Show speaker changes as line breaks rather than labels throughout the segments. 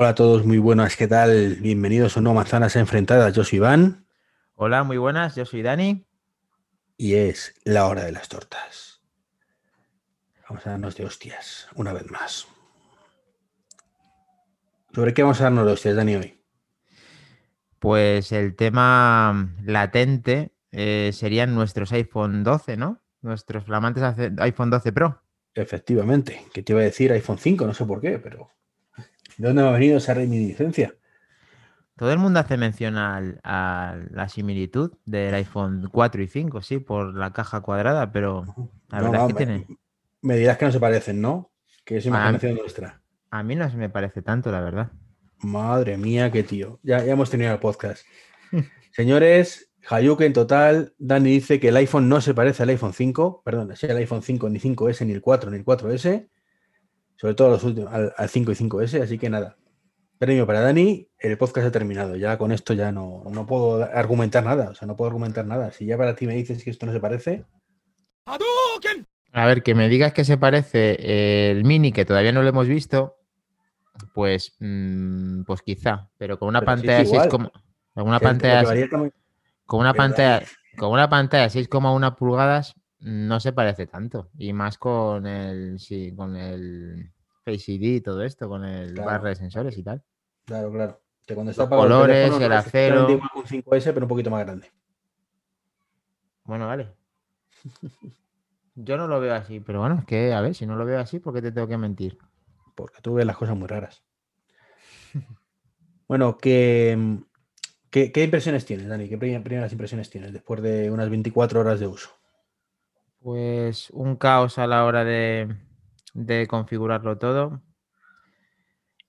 Hola a todos, muy buenas, ¿qué tal? Bienvenidos a No Manzanas Enfrentadas. Yo soy Iván.
Hola, muy buenas, yo soy Dani.
Y es la hora de las tortas. Vamos a darnos de hostias, una vez más. ¿Sobre qué vamos a darnos de hostias, Dani, hoy?
Pues el tema latente eh, serían nuestros iPhone 12, ¿no? Nuestros flamantes iPhone 12 Pro.
Efectivamente, que te iba a decir iPhone 5, no sé por qué, pero ¿de dónde me ha venido esa reminiscencia?
Todo el mundo hace mención a la similitud del iPhone 4 y 5, sí, por la caja cuadrada, pero la verdad es que tiene.
Me dirás que no se parecen, ¿no? Que es imaginación nuestra.
A mí no se me parece tanto, la verdad.
Madre mía, qué tío. Ya, ya hemos tenido el podcast. Señores, Hayuke en total, Dani dice que el iPhone no se parece al iPhone 5, perdón, sea el iPhone 5, ni 5S, ni el 4, ni el 4S, sobre todo los últimos, al, 5 y 5S, así que nada. Premio para Dani, el podcast ha terminado. Ya con esto ya no, no puedo argumentar nada, o sea, no puedo argumentar nada. Si ya para ti me dices que esto no se parece.
A ver, que me digas que se parece el mini, que todavía no lo hemos visto, pues, mm, pues quizá, pero con una pantalla así como. Con una pantalla. Con una pantalla. Con una pantalla 6,1 pulgadas no se parece tanto. Y más con el. Sí, con el Face ID y todo esto, con el barra de sensores y tal.
Claro, claro.
Que cuando está Los colores, el, acero.
Un 5S, pero un poquito más grande.
Bueno, vale. Yo no lo veo así, pero bueno, es que, a ver, si no lo veo así, ¿por qué te tengo que mentir?
Porque tú ves las cosas muy raras. bueno, ¿qué, qué, impresiones tienes, Dani? ¿Qué primeras impresiones tienes después de unas 24 horas de uso?
Pues un caos a la hora de, de configurarlo todo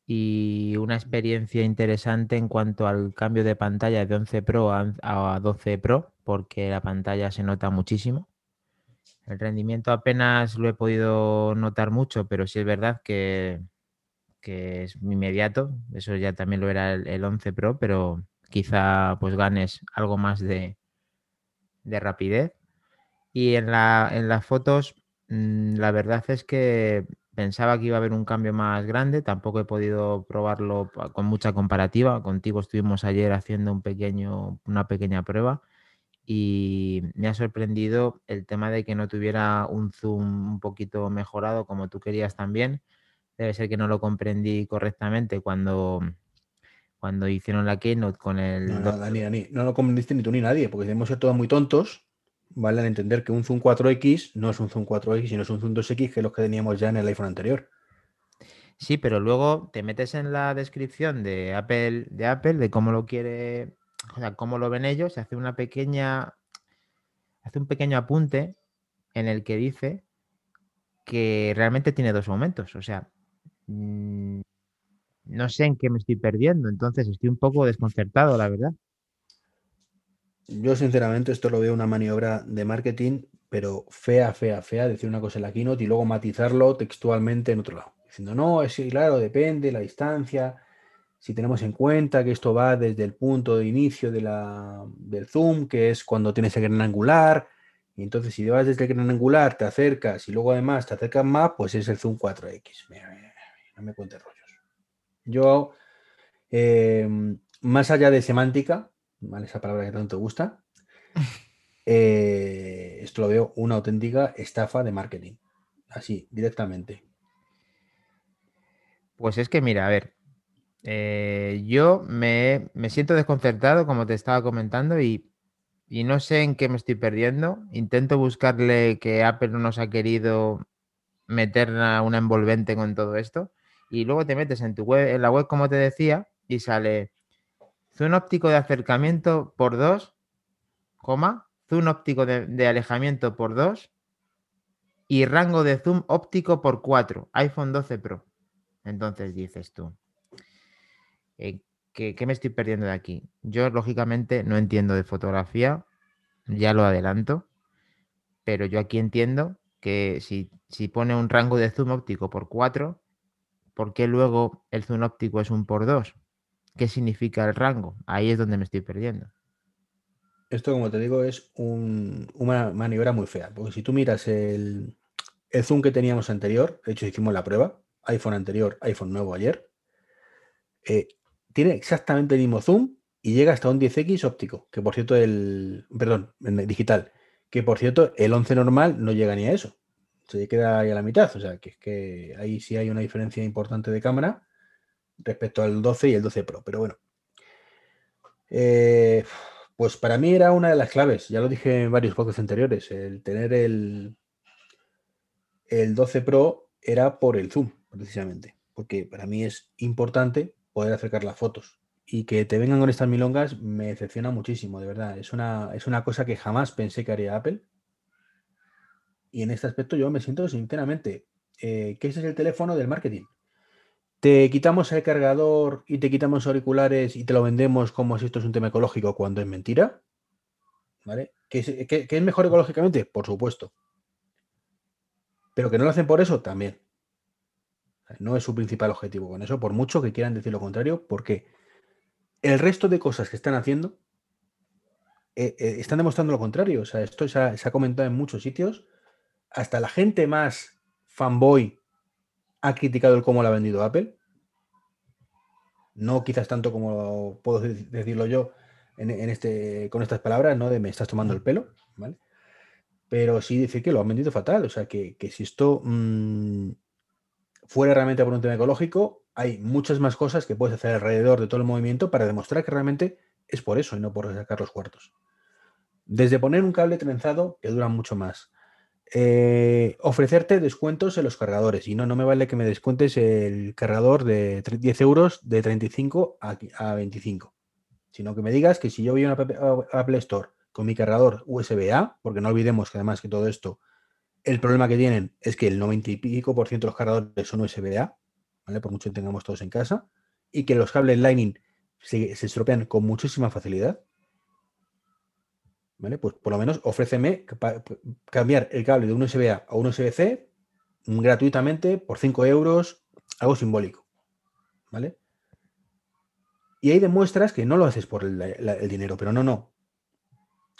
y una experiencia interesante en cuanto al cambio de pantalla de 11 Pro a 12 Pro, porque la pantalla se nota muchísimo. El rendimiento apenas lo he podido notar mucho, pero sí es verdad que, es inmediato. Eso ya también lo era el, 11 Pro, pero quizá pues ganes algo más de, rapidez. Y en, la, en las fotos, mm, la verdad es que pensaba que iba a haber un cambio más grande. Tampoco he podido probarlo con mucha comparativa. Contigo estuvimos ayer haciendo un pequeño, una pequeña prueba y me ha sorprendido el tema de que no tuviera un zoom un poquito mejorado como tú querías también. Debe ser que no lo comprendí correctamente cuando, cuando hicieron la keynote con el...
No, no, Dani, Dani, no lo comprendiste ni tú ni nadie, porque debemos ser todos muy tontos, ¿vale? Al entender que un zoom 4X no es un zoom 4X, sino es un zoom 2X, que es lo que teníamos ya en el iPhone anterior.
Sí, pero luego te metes en la descripción de Apple, de Apple, de cómo lo quiere o sea, cómo lo ven ellos, hace una pequeña, hace un pequeño apunte en el que dice que realmente tiene dos momentos. O sea, mm, no sé en qué me estoy perdiendo, entonces estoy un poco desconcertado, la verdad.
Yo sinceramente esto lo veo una maniobra de marketing, pero fea, fea, fea, decir una cosa en la keynote y luego matizarlo textualmente en otro lado. Diciendo, no, es claro, depende, la distancia, si tenemos en cuenta que esto va desde el punto de inicio de la, del zoom, que es cuando tienes el gran angular, y entonces si vas desde el gran angular, te acercas y luego además te acercas más, pues es el zoom 4X. No me cuentes rollos. Yo, em, más allá de semántica, ¿vale? esa palabra que tanto gusta, eh, esto lo veo una auténtica estafa de marketing. Así, directamente.
Pues es que mira, a ver, eh, yo me, siento desconcertado, como te estaba comentando, y, no sé en qué me estoy perdiendo. Intento buscarle que Apple no nos ha querido meter una, envolvente con todo esto. Y luego te metes en tu web, en la web, como te decía, y sale zoom óptico de acercamiento por 2, coma, zoom óptico de, alejamiento por 2 y rango de zoom óptico por 4, iPhone 12 Pro. Entonces dices tú, eh, ¿qué, me estoy perdiendo de aquí? Yo, lógicamente, no entiendo de fotografía, ya lo adelanto, pero yo aquí entiendo que si, si pone un rango de zoom óptico por 4, ¿por qué luego el zoom óptico es un por 2? ¿Qué significa el rango? Ahí es donde me estoy perdiendo.
Esto, como te digo, es una maniobra muy fea, porque si tú miras el, zoom que teníamos anterior, de hecho hicimos la prueba, iPhone anterior, iPhone nuevo ayer, eh, tiene exactamente el mismo zoom y llega hasta un 10x óptico, que por cierto el, perdón, digital, que por cierto el 11 normal no llega ni a eso, se queda ahí a la mitad, o sea que es que ahí sí hay una diferencia importante de cámara respecto al 12 y el 12 Pro, pero bueno. Eh, pues para mí era una de las claves, ya lo dije en varios podcasts anteriores, el tener el, el 12 Pro era por el zoom, precisamente, porque para mí es importante poder acercar las fotos. Y que te vengan con estas milongas me decepciona muchísimo, de verdad. Es una, es una cosa que jamás pensé que haría Apple. Y en este aspecto yo me siento sinceramente eh, que ese es el teléfono del marketing. Te quitamos el cargador y te quitamos auriculares y te lo vendemos como si esto es un tema ecológico cuando es mentira. ¿Vale? ¿Que es mejor ecológicamente? Por supuesto. Pero que no lo hacen por eso, también. No es su principal objetivo con eso, por mucho que quieran decir lo contrario, porque el resto de cosas que están haciendo eh, eh, están demostrando lo contrario. O sea, esto se ha, comentado en muchos sitios. Hasta la gente más fanboy ha criticado el cómo lo ha vendido Apple. No quizás tanto como puedo decirlo yo en, este, con estas palabras, ¿no? De me estás tomando el pelo, ¿vale? pero sí decir que lo han vendido fatal. O sea, que, si esto mm, fuera realmente por un tema ecológico, hay muchas más cosas que puedes hacer alrededor de todo el movimiento para demostrar que realmente es por eso y no por sacar los cuartos. Desde poner un cable trenzado que dura mucho más. Eh, ofrecerte descuentos en los cargadores. Y no, no me vale que me descuentes el cargador de 10 euros de 35 a, a 25. Sino que me digas que si yo voy a una Apple Store con mi cargador USB-A, porque no olvidemos que además que todo esto, el problema que tienen es que el 90 y pico por ciento de los cargadores son USB-A, ¿vale? Por mucho que tengamos todos en casa, y que los cables Lightning se, estropean con muchísima facilidad. ¿Vale? Pues por lo menos ofréceme cambiar el cable de un USB-A a un USB-C gratuitamente por 5 euros, algo simbólico. ¿Vale? Y ahí demuestras que no lo haces por el dinero, pero no, no.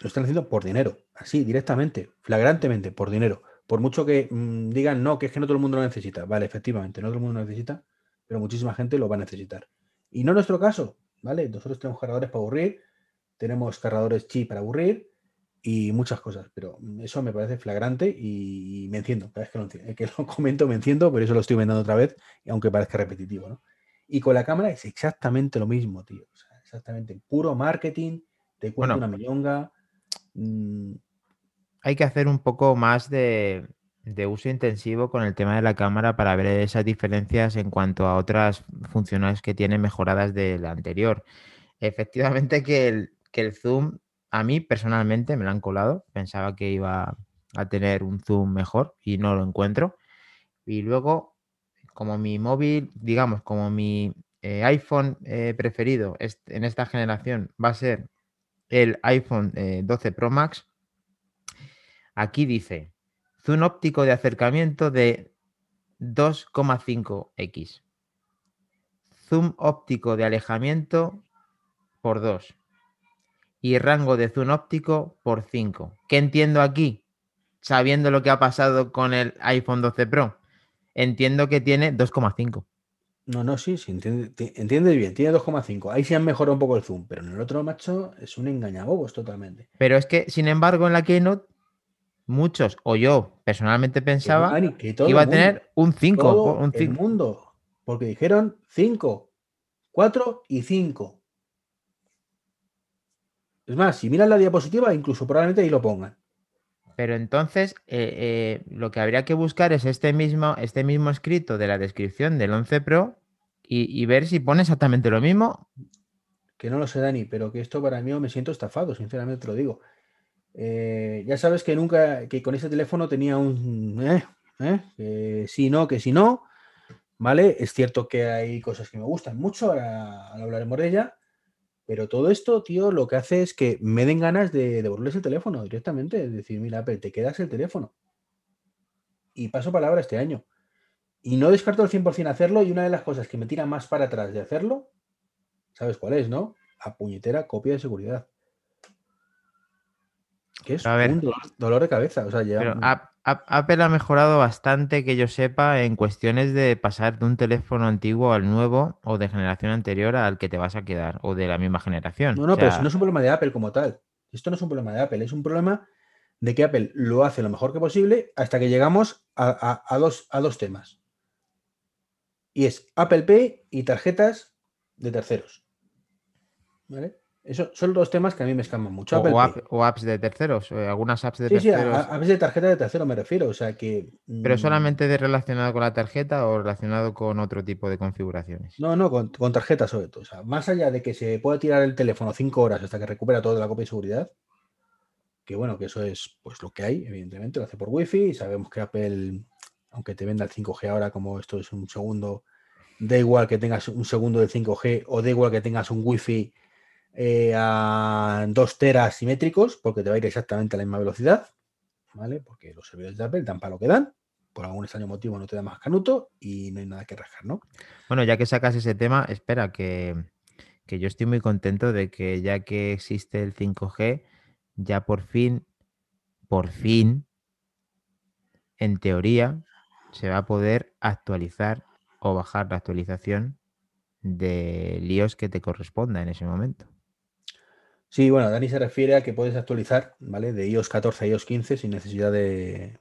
Lo están haciendo por dinero, así, directamente, flagrantemente, por dinero. Por mucho que mm, digan, no, que es que no todo el mundo lo necesita. Vale, efectivamente, no todo el mundo lo necesita, pero muchísima gente lo va a necesitar. Y no nuestro caso, ¿vale? Nosotros tenemos cargadores para aburrir, tenemos cargadores chip para aburrir y muchas cosas, pero eso me parece flagrante y me enciendo. Cada vez que lo, que lo comento me enciendo, pero eso lo estoy vendiendo otra vez, aunque parezca repetitivo, ¿no? Y con la cámara es exactamente lo mismo, tío. O sea, exactamente puro marketing, te cuento una millonga
Mm, hay que hacer un poco más de, uso intensivo con el tema de la cámara para ver esas diferencias en cuanto a otras funciones que tiene mejoradas de la anterior. Efectivamente que el, que el zoom, a mí personalmente me lo han colado, pensaba que iba a tener un zoom mejor y no lo encuentro. Y luego, como mi móvil, digamos, como mi eh, iPhone eh, preferido en esta generación va a ser el iPhone 12 eh, Pro Max, aquí dice zoom óptico de acercamiento de 2,5x. Zoom óptico de alejamiento por 2. Y rango de zoom óptico por 5. ¿Qué entiendo aquí? Sabiendo lo que ha pasado con el iPhone 12 Pro. Entiendo que tiene 2,5.
No, no, sí, sí, entiende, bien, tiene 2,5. Ahí sí han mejorado un poco el zoom, pero en el otro, macho, es un engañabobos totalmente.
Pero es que, sin embargo, en la Keynote, muchos, o yo personalmente pensaba que, iba a tener un 5.
Todo un El mundo, porque dijeron 5, 4 y 5. Es más, si miran la diapositiva, incluso probablemente ahí lo pongan.
Pero entonces eh, eh, lo que habría que buscar es este mismo, este mismo escrito de la descripción del 11 Pro y, ver si pone exactamente lo mismo.
Que no lo sé, Dani, pero que esto para mí me siento estafado, sinceramente te lo digo. Eh, ya sabes que nunca, que con ese teléfono tenía un... que sí, no, que si no, ¿vale? Es cierto que hay cosas que me gustan mucho, ahora, ahora hablaremos de ella pero todo esto, tío, lo que hace es que me den ganas de devolverles el teléfono directamente. Es decir, mira, Apple, te quedas el teléfono. Y paso palabra este año. Y no descarto al 100% hacerlo. Y una de las cosas que me tira más para atrás de hacerlo, ¿sabes cuál es, no? A puñetera copia de seguridad. Que es un dolor, de cabeza. O sea,
Apple ha mejorado bastante, que yo sepa, en cuestiones de pasar de un teléfono antiguo al nuevo o de generación anterior al que te vas a quedar o de la misma generación.
No, no, pero no es un problema de Apple como tal. Esto no es un problema de Apple, es un problema de que Apple lo hace lo mejor que posible hasta que llegamos a, dos, a dos temas. Y es Apple Pay y tarjetas de terceros. ¿Vale? Esos son dos temas que a mí me escaman mucho.
O, apps de terceros, o algunas apps de terceros.
Sí, apps de tarjeta de tercero me refiero, o sea que...
¿Pero mm, solamente de relacionado con la tarjeta o relacionado con otro tipo de configuraciones?
No, no, con, con tarjeta sobre todo. O sea, más allá de que se pueda tirar el teléfono cinco horas hasta que recupera toda la copia de seguridad, que bueno, que eso es pues lo que hay, evidentemente, lo hace por wifi y sabemos que Apple, aunque te venda el 5G ahora como esto es un segundo, da igual que tengas un segundo del 5G o da igual que tengas un wifi eh, a 2 teras simétricos, porque te va a ir exactamente a la misma velocidad, ¿vale? Porque los servidores de Apple dan para lo que dan, por algún extraño motivo no te da más canuto y no hay nada que rajar, ¿no?
Bueno, ya que sacas ese tema, espera, que, que yo estoy muy contento de que ya que existe el 5G, ya por fin, por fin, en teoría, se va a poder actualizar o bajar la actualización de líos que te corresponda en ese momento.
Sí, bueno, Dani se refiere a que puedes actualizar, ¿vale? De iOS 14 a iOS 15 sin necesidad de,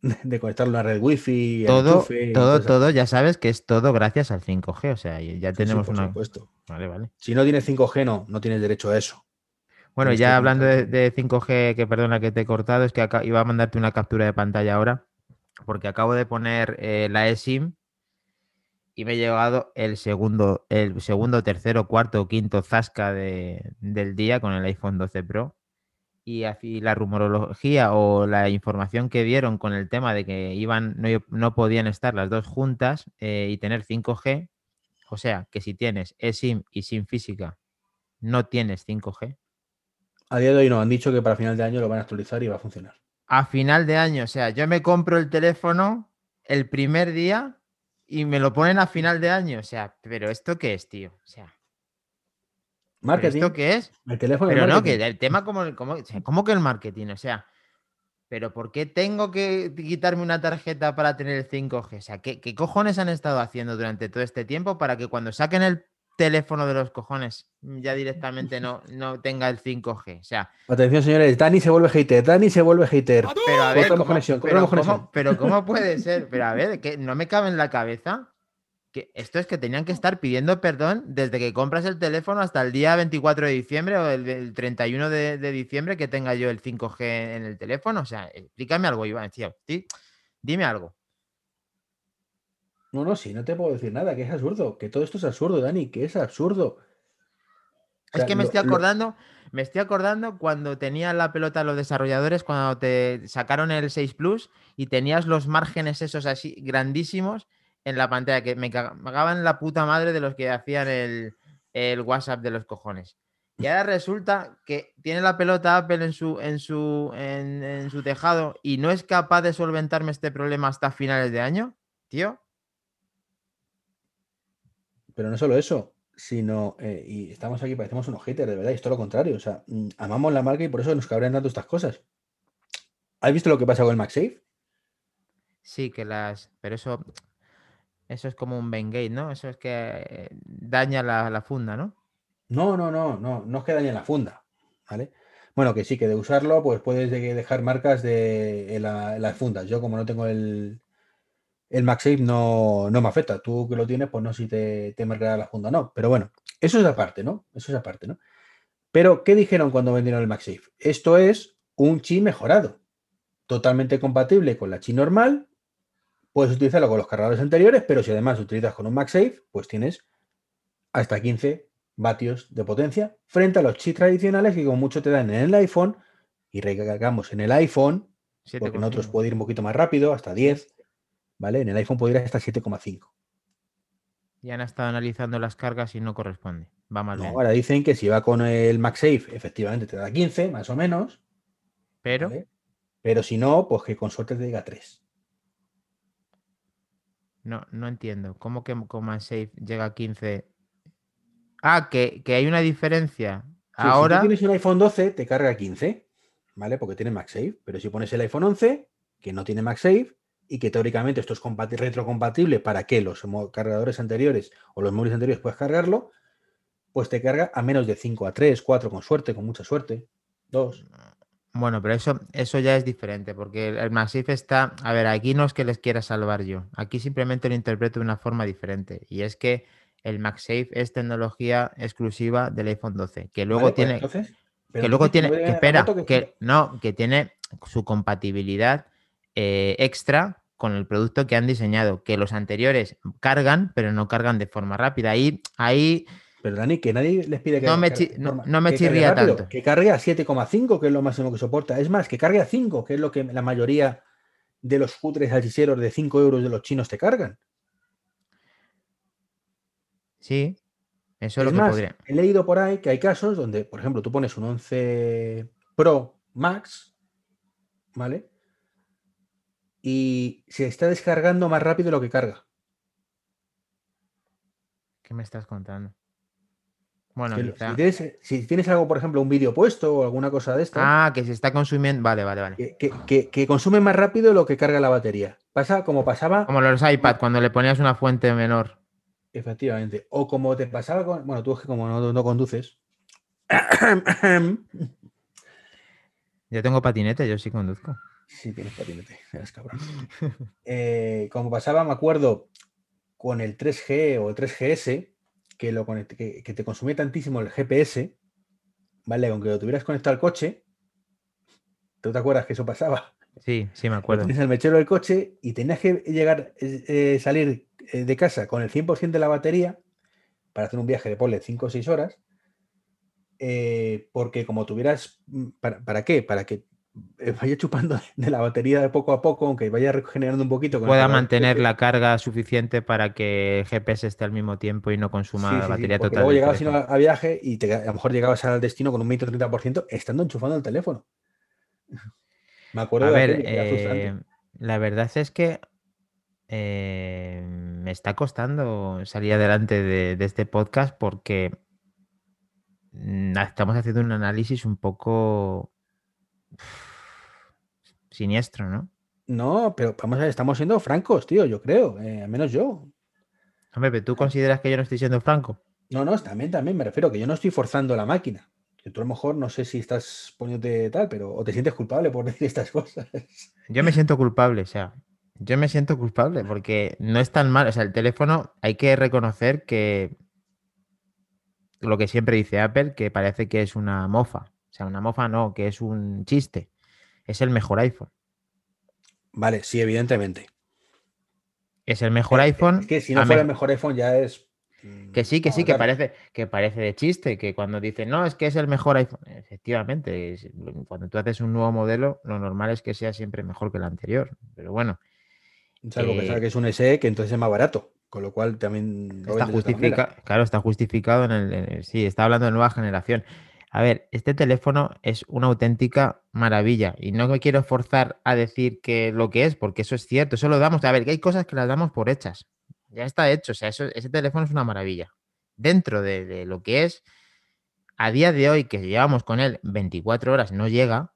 de conectar una red wifi.
Todo, todo, todo, ya sabes que es todo gracias al 5G, o sea, ya tenemos una...
Supuesto. Vale, vale. Si no tienes 5G, no, no tienes derecho a eso.
Bueno, ya hablando de, 5G, que perdona que te he cortado, es que iba a mandarte una captura de pantalla ahora, porque acabo de poner eh, la eSIM y me he llegado el segundo, el segundo, tercero, cuarto, quinto zasca del día con el iPhone 12 Pro. Y así la rumorología o la información que dieron con el tema de que iban, no, podían estar las dos juntas eh, y tener 5G, o sea que si tienes eSIM y SIM física, no tienes 5G.
A día de hoy no, han dicho que para final de año lo van a actualizar y va a funcionar.
A final de año, o sea, yo me compro el teléfono el primer día y me lo ponen a final de año. O sea, pero ¿esto qué es, tío? O sea.
Marketing.
¿Esto qué es?
El teléfono.
Pero no, que el tema como, como, ¿cómo que el marketing? O sea, pero ¿por qué tengo que quitarme una tarjeta para tener el 5G? O sea, ¿qué, ¿qué, cojones han estado haciendo durante todo este tiempo para que cuando saquen el teléfono de los cojones ya directamente no, no tenga el 5G. O sea.
Atención, señores, Dani se vuelve hater, Dani se vuelve hater.
Pero a ver, ¿cómo, pero, ¿cómo, pero ¿cómo puede ser? Pero a ver, que no me cabe en la cabeza que esto es que tenían que estar pidiendo perdón desde que compras el teléfono hasta el día 24 de diciembre o el, 31 de, diciembre que tenga yo el 5G en el teléfono. O sea, explícame algo, Iván. Tío, dime algo.
No, no, sí, no te puedo decir nada, que es absurdo, que todo esto es absurdo, Dani, que es absurdo.
es que me estoy acordando, me estoy acordando cuando tenían la pelota los desarrolladores, cuando te sacaron el 6 Plus y tenías los márgenes esos así grandísimos en la pantalla, que me cagaban la puta madre de los que hacían el, WhatsApp de los cojones. Y ahora resulta que tiene la pelota Apple en su, en su, en su tejado y no es capaz de solventarme este problema hasta finales de año, tío.
Pero no solo eso, sino, eh, y estamos aquí, parecemos unos haters, de verdad, y es todo lo contrario. O sea, mm, amamos la marca y por eso nos cabrían tanto estas cosas. ¿Has visto lo que pasa con el MagSafe?
Sí, que las. Pero eso. Eso es como un Bengate, ¿no? Eso es que daña la, funda, ¿no?
No, no, no, no, no es que dañe la funda, ¿vale? Bueno, que sí, que de usarlo, pues puedes dejar marcas de las fundas. Yo, como no tengo el, el MagSafe no, no me afecta. Tú que lo tienes, pues no sé si te, te marcará la funda o no. Pero bueno, eso es aparte, ¿no? Eso es aparte, ¿no? Pero, ¿qué dijeron cuando vendieron el MagSafe? Esto es un chi mejorado, totalmente compatible con la chi normal. Puedes utilizarlo con los cargadores anteriores, pero si además utilizas con un MagSafe, pues tienes hasta 15 vatios de potencia frente a los chips tradicionales que como mucho te dan en el iPhone y recargamos en el iPhone, porque en otros puede ir un poquito más rápido, hasta 10, ¿vale? En el iPhone podría hasta 7,5.
Ya han estado analizando las cargas y no corresponde. Va bien.
Ahora dicen que si va con el MagSafe, efectivamente te da 15, más o menos.
Pero.
Pero si no, pues que con suerte te diga 3.
No, no entiendo. ¿Cómo que con MagSafe llega a 15? Ah, que, hay una diferencia. Ahora.
Si tienes un iPhone 12, te carga 15, ¿vale? Porque tiene MagSafe. Pero si pones el iPhone 11, que no tiene MagSafe y que teóricamente esto es retrocompatible para que los cargadores anteriores o los móviles anteriores puedas cargarlo, pues te carga a menos de 5 a 3, 4 con suerte, con mucha suerte, 2.
Bueno, pero eso, eso ya es diferente, porque el MagSafe está. A ver, aquí no es que les quiera salvar yo. Aquí simplemente lo interpreto de una forma diferente. Y es que el MagSafe es tecnología exclusiva del iPhone 12. Que luego
pues
tiene. que luego tiene. Que espera, que, no, que tiene su compatibilidad eh, extra con el producto que han diseñado. Que los anteriores cargan, pero no cargan de forma rápida. Ahí. ahí
pero Dani, que nadie les pide que.
No me, no, me chirría tanto.
Que cargue a 7,5, que es lo máximo que soporta. Es más, que cargue a 5, que es lo que la mayoría de los cutres hechiceros de 5 euros de los chinos te cargan.
Sí, eso es, lo
más,
que podría.
He leído por ahí que hay casos donde, por ejemplo, tú pones un 11 Pro Max, ¿vale? Y se está descargando más rápido de lo que carga.
¿Qué me estás contando? Bueno,
si, tienes, algo, por ejemplo, un vídeo puesto o alguna cosa de esto.
Ah, que se está consumiendo. Vale, vale, vale.
Que, consume más rápido lo que carga la batería. Pasa como pasaba.
Como los iPad, cuando le ponías una fuente menor.
Efectivamente. O como te pasaba con. Bueno, tú es que como no, conduces.
Yo tengo patinete, yo sí conduzco.
Sí, tienes patinete, eres cabrón. Eh, como pasaba, me acuerdo, con el 3G o el 3GS, que, lo que, te consumía tantísimo el GPS, ¿vale? Aunque lo tuvieras conectado al coche, ¿tú te acuerdas que eso pasaba?
Sí, sí, me acuerdo.
Tienes el mechero del coche y tenías que llegar, eh, salir eh, de casa con el 100% de la batería para hacer un viaje de, ponle, 5 o 6 horas, eh, porque como tuvieras, mm, ¿para, qué? Para que vaya chupando de la batería de poco a poco, aunque vaya regenerando un poquito.
Pueda mantener la carga suficiente para que el GPS esté al mismo tiempo y no consuma batería total.
Luego llegabas a viaje y a lo mejor llegabas al destino con un 20 o 30% estando enchufando el teléfono.
Me acuerdo a de ver, eh, la verdad es que eh, me está costando salir adelante de este podcast porque mm, estamos haciendo un análisis un poco siniestro, ¿no?
No, pero vamos a ver, estamos siendo francos, tío, yo creo, eh, al menos yo.
Hombre, ¿tú consideras que yo no estoy siendo franco?
No, no, también, también me refiero que yo no estoy forzando la máquina. Que tú a lo mejor no sé si estás poniéndote tal, pero o te sientes culpable por decir estas cosas.
Yo me siento culpable, o sea, yo me siento culpable porque no es tan mal. O sea, el teléfono hay que reconocer que lo que siempre dice Apple, que parece que es una mofa. O sea, una mofa no, que es un chiste. Es el mejor iPhone.
Vale, sí, evidentemente.
Es el mejor iPhone.
Es que si no fuera el mejor iPhone ya es.
Mm, que sí, que sí, que parece, que parece de chiste, que cuando dicen, no, es que es el mejor iPhone. Efectivamente, cuando tú haces un nuevo modelo, lo normal es que sea siempre mejor que el anterior. Pero bueno.
Salvo pensar eh que es un SE, que entonces es más barato. Con lo cual también.
Está justificado. Claro, está justificado en el, Sí, está hablando de nueva generación. A ver, este teléfono es una auténtica maravilla y no me quiero forzar a decir que lo que es, porque eso es cierto, eso lo damos. A ver, que hay cosas que las damos por hechas. Ya está hecho, o sea, eso, ese teléfono es una maravilla. Dentro de, de lo que es, a día de hoy, que llevamos con él 24 horas, no llega,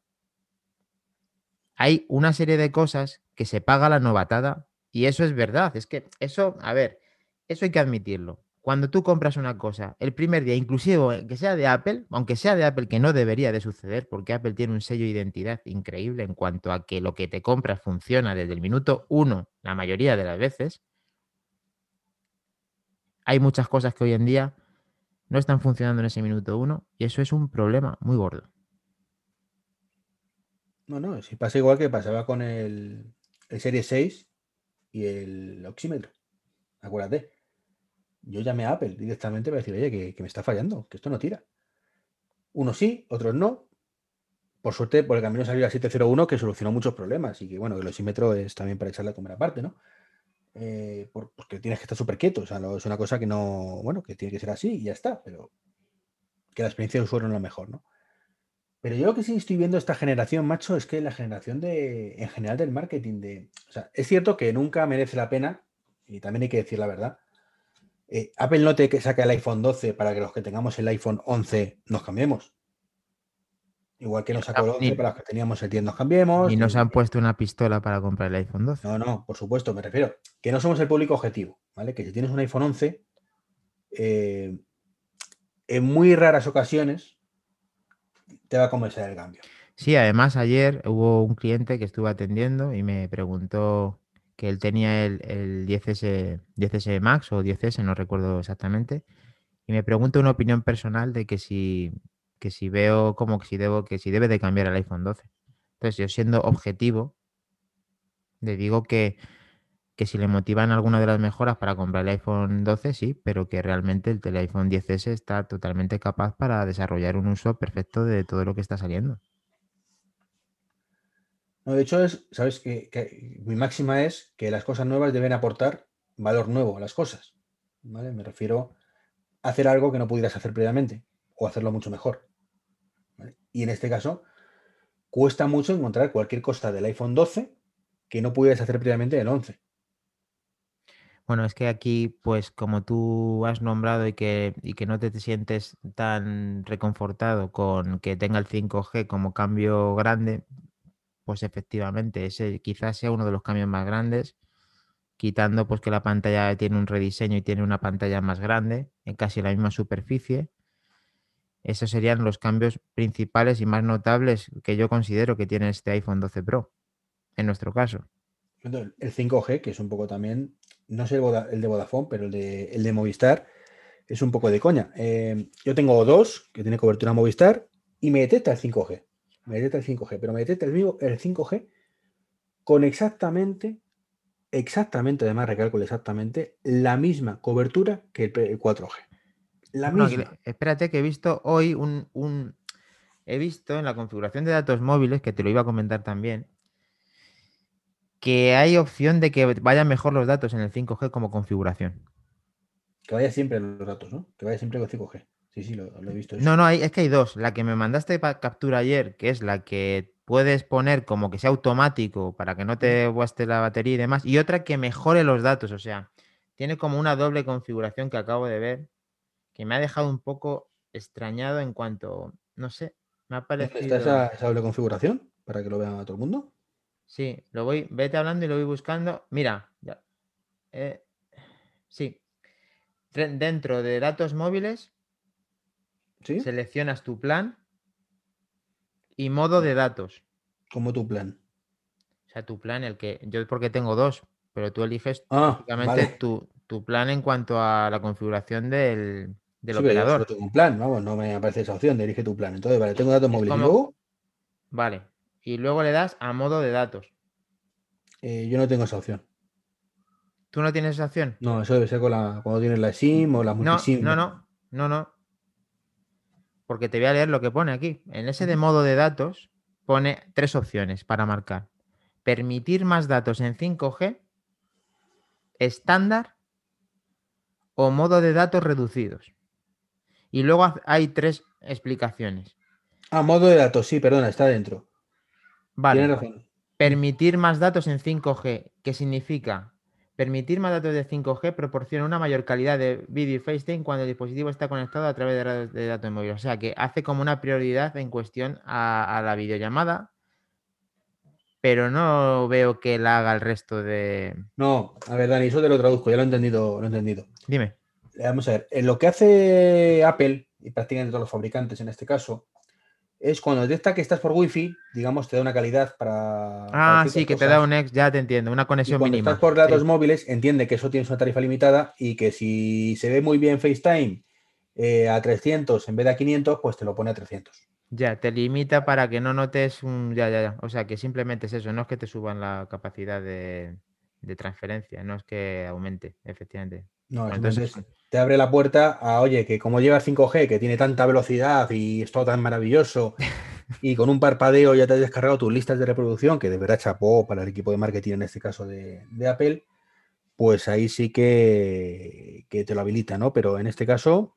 hay una serie de cosas que se paga la novatada y eso es verdad. Es que eso, a ver, eso hay que admitirlo cuando tú compras una cosa el primer día, inclusive que sea de Apple, aunque sea de Apple, que no debería de suceder, porque Apple tiene un sello de identidad increíble en cuanto a que lo que te compras funciona desde el minuto uno, la mayoría de las veces, hay muchas cosas que hoy en día no están funcionando en ese minuto uno y eso es un problema muy gordo.
No, no, si pasa igual que pasaba con el, el Serie 6 y el oxímetro. Acuérdate yo llamé a Apple directamente para decir, oye, que, me está fallando, que esto no tira. Unos sí, otros no. Por suerte, por el camino salió la 701 que solucionó muchos problemas y que, bueno, el osímetro es también para echarle a comer aparte, ¿no? Eh, porque tienes que estar súper quieto, o sea, no, es una cosa que no, bueno, que tiene que ser así y ya está, pero que la experiencia de usuario no es la mejor, ¿no? Pero yo lo que sí estoy viendo esta generación, macho, es que la generación de, en general del marketing, de, o sea, es cierto que nunca merece la pena, y también hay que decir la verdad, eh, Apple no te saca el iPhone 12 para que los que tengamos el iPhone 11 nos cambiemos. Igual que nos sacó el 11 para los que teníamos el 10 nos cambiemos.
Y nos han puesto una pistola para comprar el iPhone 12.
No, no, por supuesto, me refiero. Que no somos el público objetivo, ¿vale? Que si tienes un iPhone 11, eh, en muy raras ocasiones te va a convencer el cambio.
Sí, además ayer hubo un cliente que estuve atendiendo y me preguntó que él tenía el, el 10S, 10S Max o 10S, no recuerdo exactamente, y me pregunta una opinión personal de que si, que si veo como que si debo, que si debe de cambiar el iPhone 12. Entonces, yo siendo objetivo, le digo que, que si le motivan alguna de las mejoras para comprar el iPhone 12, sí, pero que realmente el teléfono 10S está totalmente capaz para desarrollar un uso perfecto de todo lo que está saliendo.
No, de hecho, es, sabes que, mi máxima es que las cosas nuevas deben aportar valor nuevo a las cosas. ¿vale? Me refiero a hacer algo que no pudieras hacer previamente o hacerlo mucho mejor. Y en este caso, cuesta mucho encontrar cualquier cosa del iPhone 12 que no pudieras hacer previamente el 11.
Bueno, es que aquí, pues como tú has nombrado y que, y que no te, te sientes tan reconfortado con que tenga el 5G como cambio grande, pues efectivamente, ese quizás sea uno de los cambios más grandes, quitando pues que la pantalla tiene un rediseño y tiene una pantalla más grande, en casi la misma superficie. Esos serían los cambios principales y más notables que yo considero que tiene este iPhone 12 Pro, en nuestro caso.
El 5G, que es un poco también, no sé el de Vodafone, pero el de, el de Movistar, es un poco de coña. Eh, yo tengo dos, que tiene cobertura Movistar, y me detecta el 5G me detecta el 5G, pero me detecta el, el 5G con exactamente, exactamente, además recalculo exactamente, la misma cobertura que el, 4G. La misma.
espérate que he visto hoy un, un, He visto en la configuración de datos móviles, que te lo iba a comentar también, que hay opción de que vayan mejor los datos en el 5G como configuración.
Que vaya siempre los datos, ¿no? Que vaya siempre con 5G. Sí, sí, lo, he visto.
No, no, es que hay dos. La que me mandaste para captura ayer, que es la que puedes poner como que sea automático para que no te guaste la batería y demás. Y otra que mejore los datos. O sea, tiene como una doble configuración que acabo de ver que me ha dejado un poco extrañado en cuanto, no sé, me ha parecido...
¿Está esa, doble configuración para que lo vean a todo el mundo?
Sí, lo voy, vete hablando y lo voy buscando. Mira, ya. Eh, sí. Dentro de datos móviles Seleccionas tu plan y modo de datos.
¿Cómo tu plan?
O sea, tu plan, el que yo porque tengo dos, pero tú eliges
ah,
tu, plan en cuanto a la configuración del, del operador.
Yo tengo un plan, vamos, no me aparece esa opción de elige tu plan. Entonces, vale, tengo datos móviles. ¿Y luego?
Vale. Y luego le das a modo de datos.
Eh, yo no tengo esa opción.
¿Tú no tienes esa opción?
No, eso debe ser con la, cuando tienes la SIM o la multisim.
No, no, no, no, no porque te voy a leer lo que pone aquí. En ese de modo de datos pone tres opciones para marcar. Permitir más datos en 5G, estándar o modo de datos reducidos. Y luego hay tres explicaciones.
Ah, modo de datos, sí, perdona, está dentro.
Vale. Permitir más datos en 5G, ¿qué significa Permitir más datos de 5G proporciona una mayor calidad de vídeo y FaceTime cuando el dispositivo está conectado a través de, datos móviles. O sea que hace como una prioridad en cuestión a, la videollamada, pero no veo que la haga el resto de.
No, a ver, Dani, eso te lo traduzco, ya lo he entendido, lo he entendido.
Dime.
Vamos a ver, en lo que hace Apple, y prácticamente todos los fabricantes en este caso, es cuando detecta que estás por wifi, digamos, te da una calidad para.
Ah, sí, que te da un ex, ya te entiendo, una conexión cuando
Estás por datos móviles, entiende que eso tienes una tarifa limitada y que si se ve muy bien FaceTime eh, a 300 en vez de a 500, pues te lo pone a 300.
Ya, te limita para que no notes un. Ya, ya, ya. O sea, que simplemente es eso, no es que te suban la capacidad de, de transferencia, no es que aumente, efectivamente.
No, entonces te abre la puerta a, oye, que como lleva 5G, que tiene tanta velocidad y es todo tan maravilloso, y con un parpadeo ya te has descargado tus listas de reproducción, que de verdad chapó para el equipo de marketing en este caso de, Apple, pues ahí sí que, que, te lo habilita, ¿no? Pero en este caso...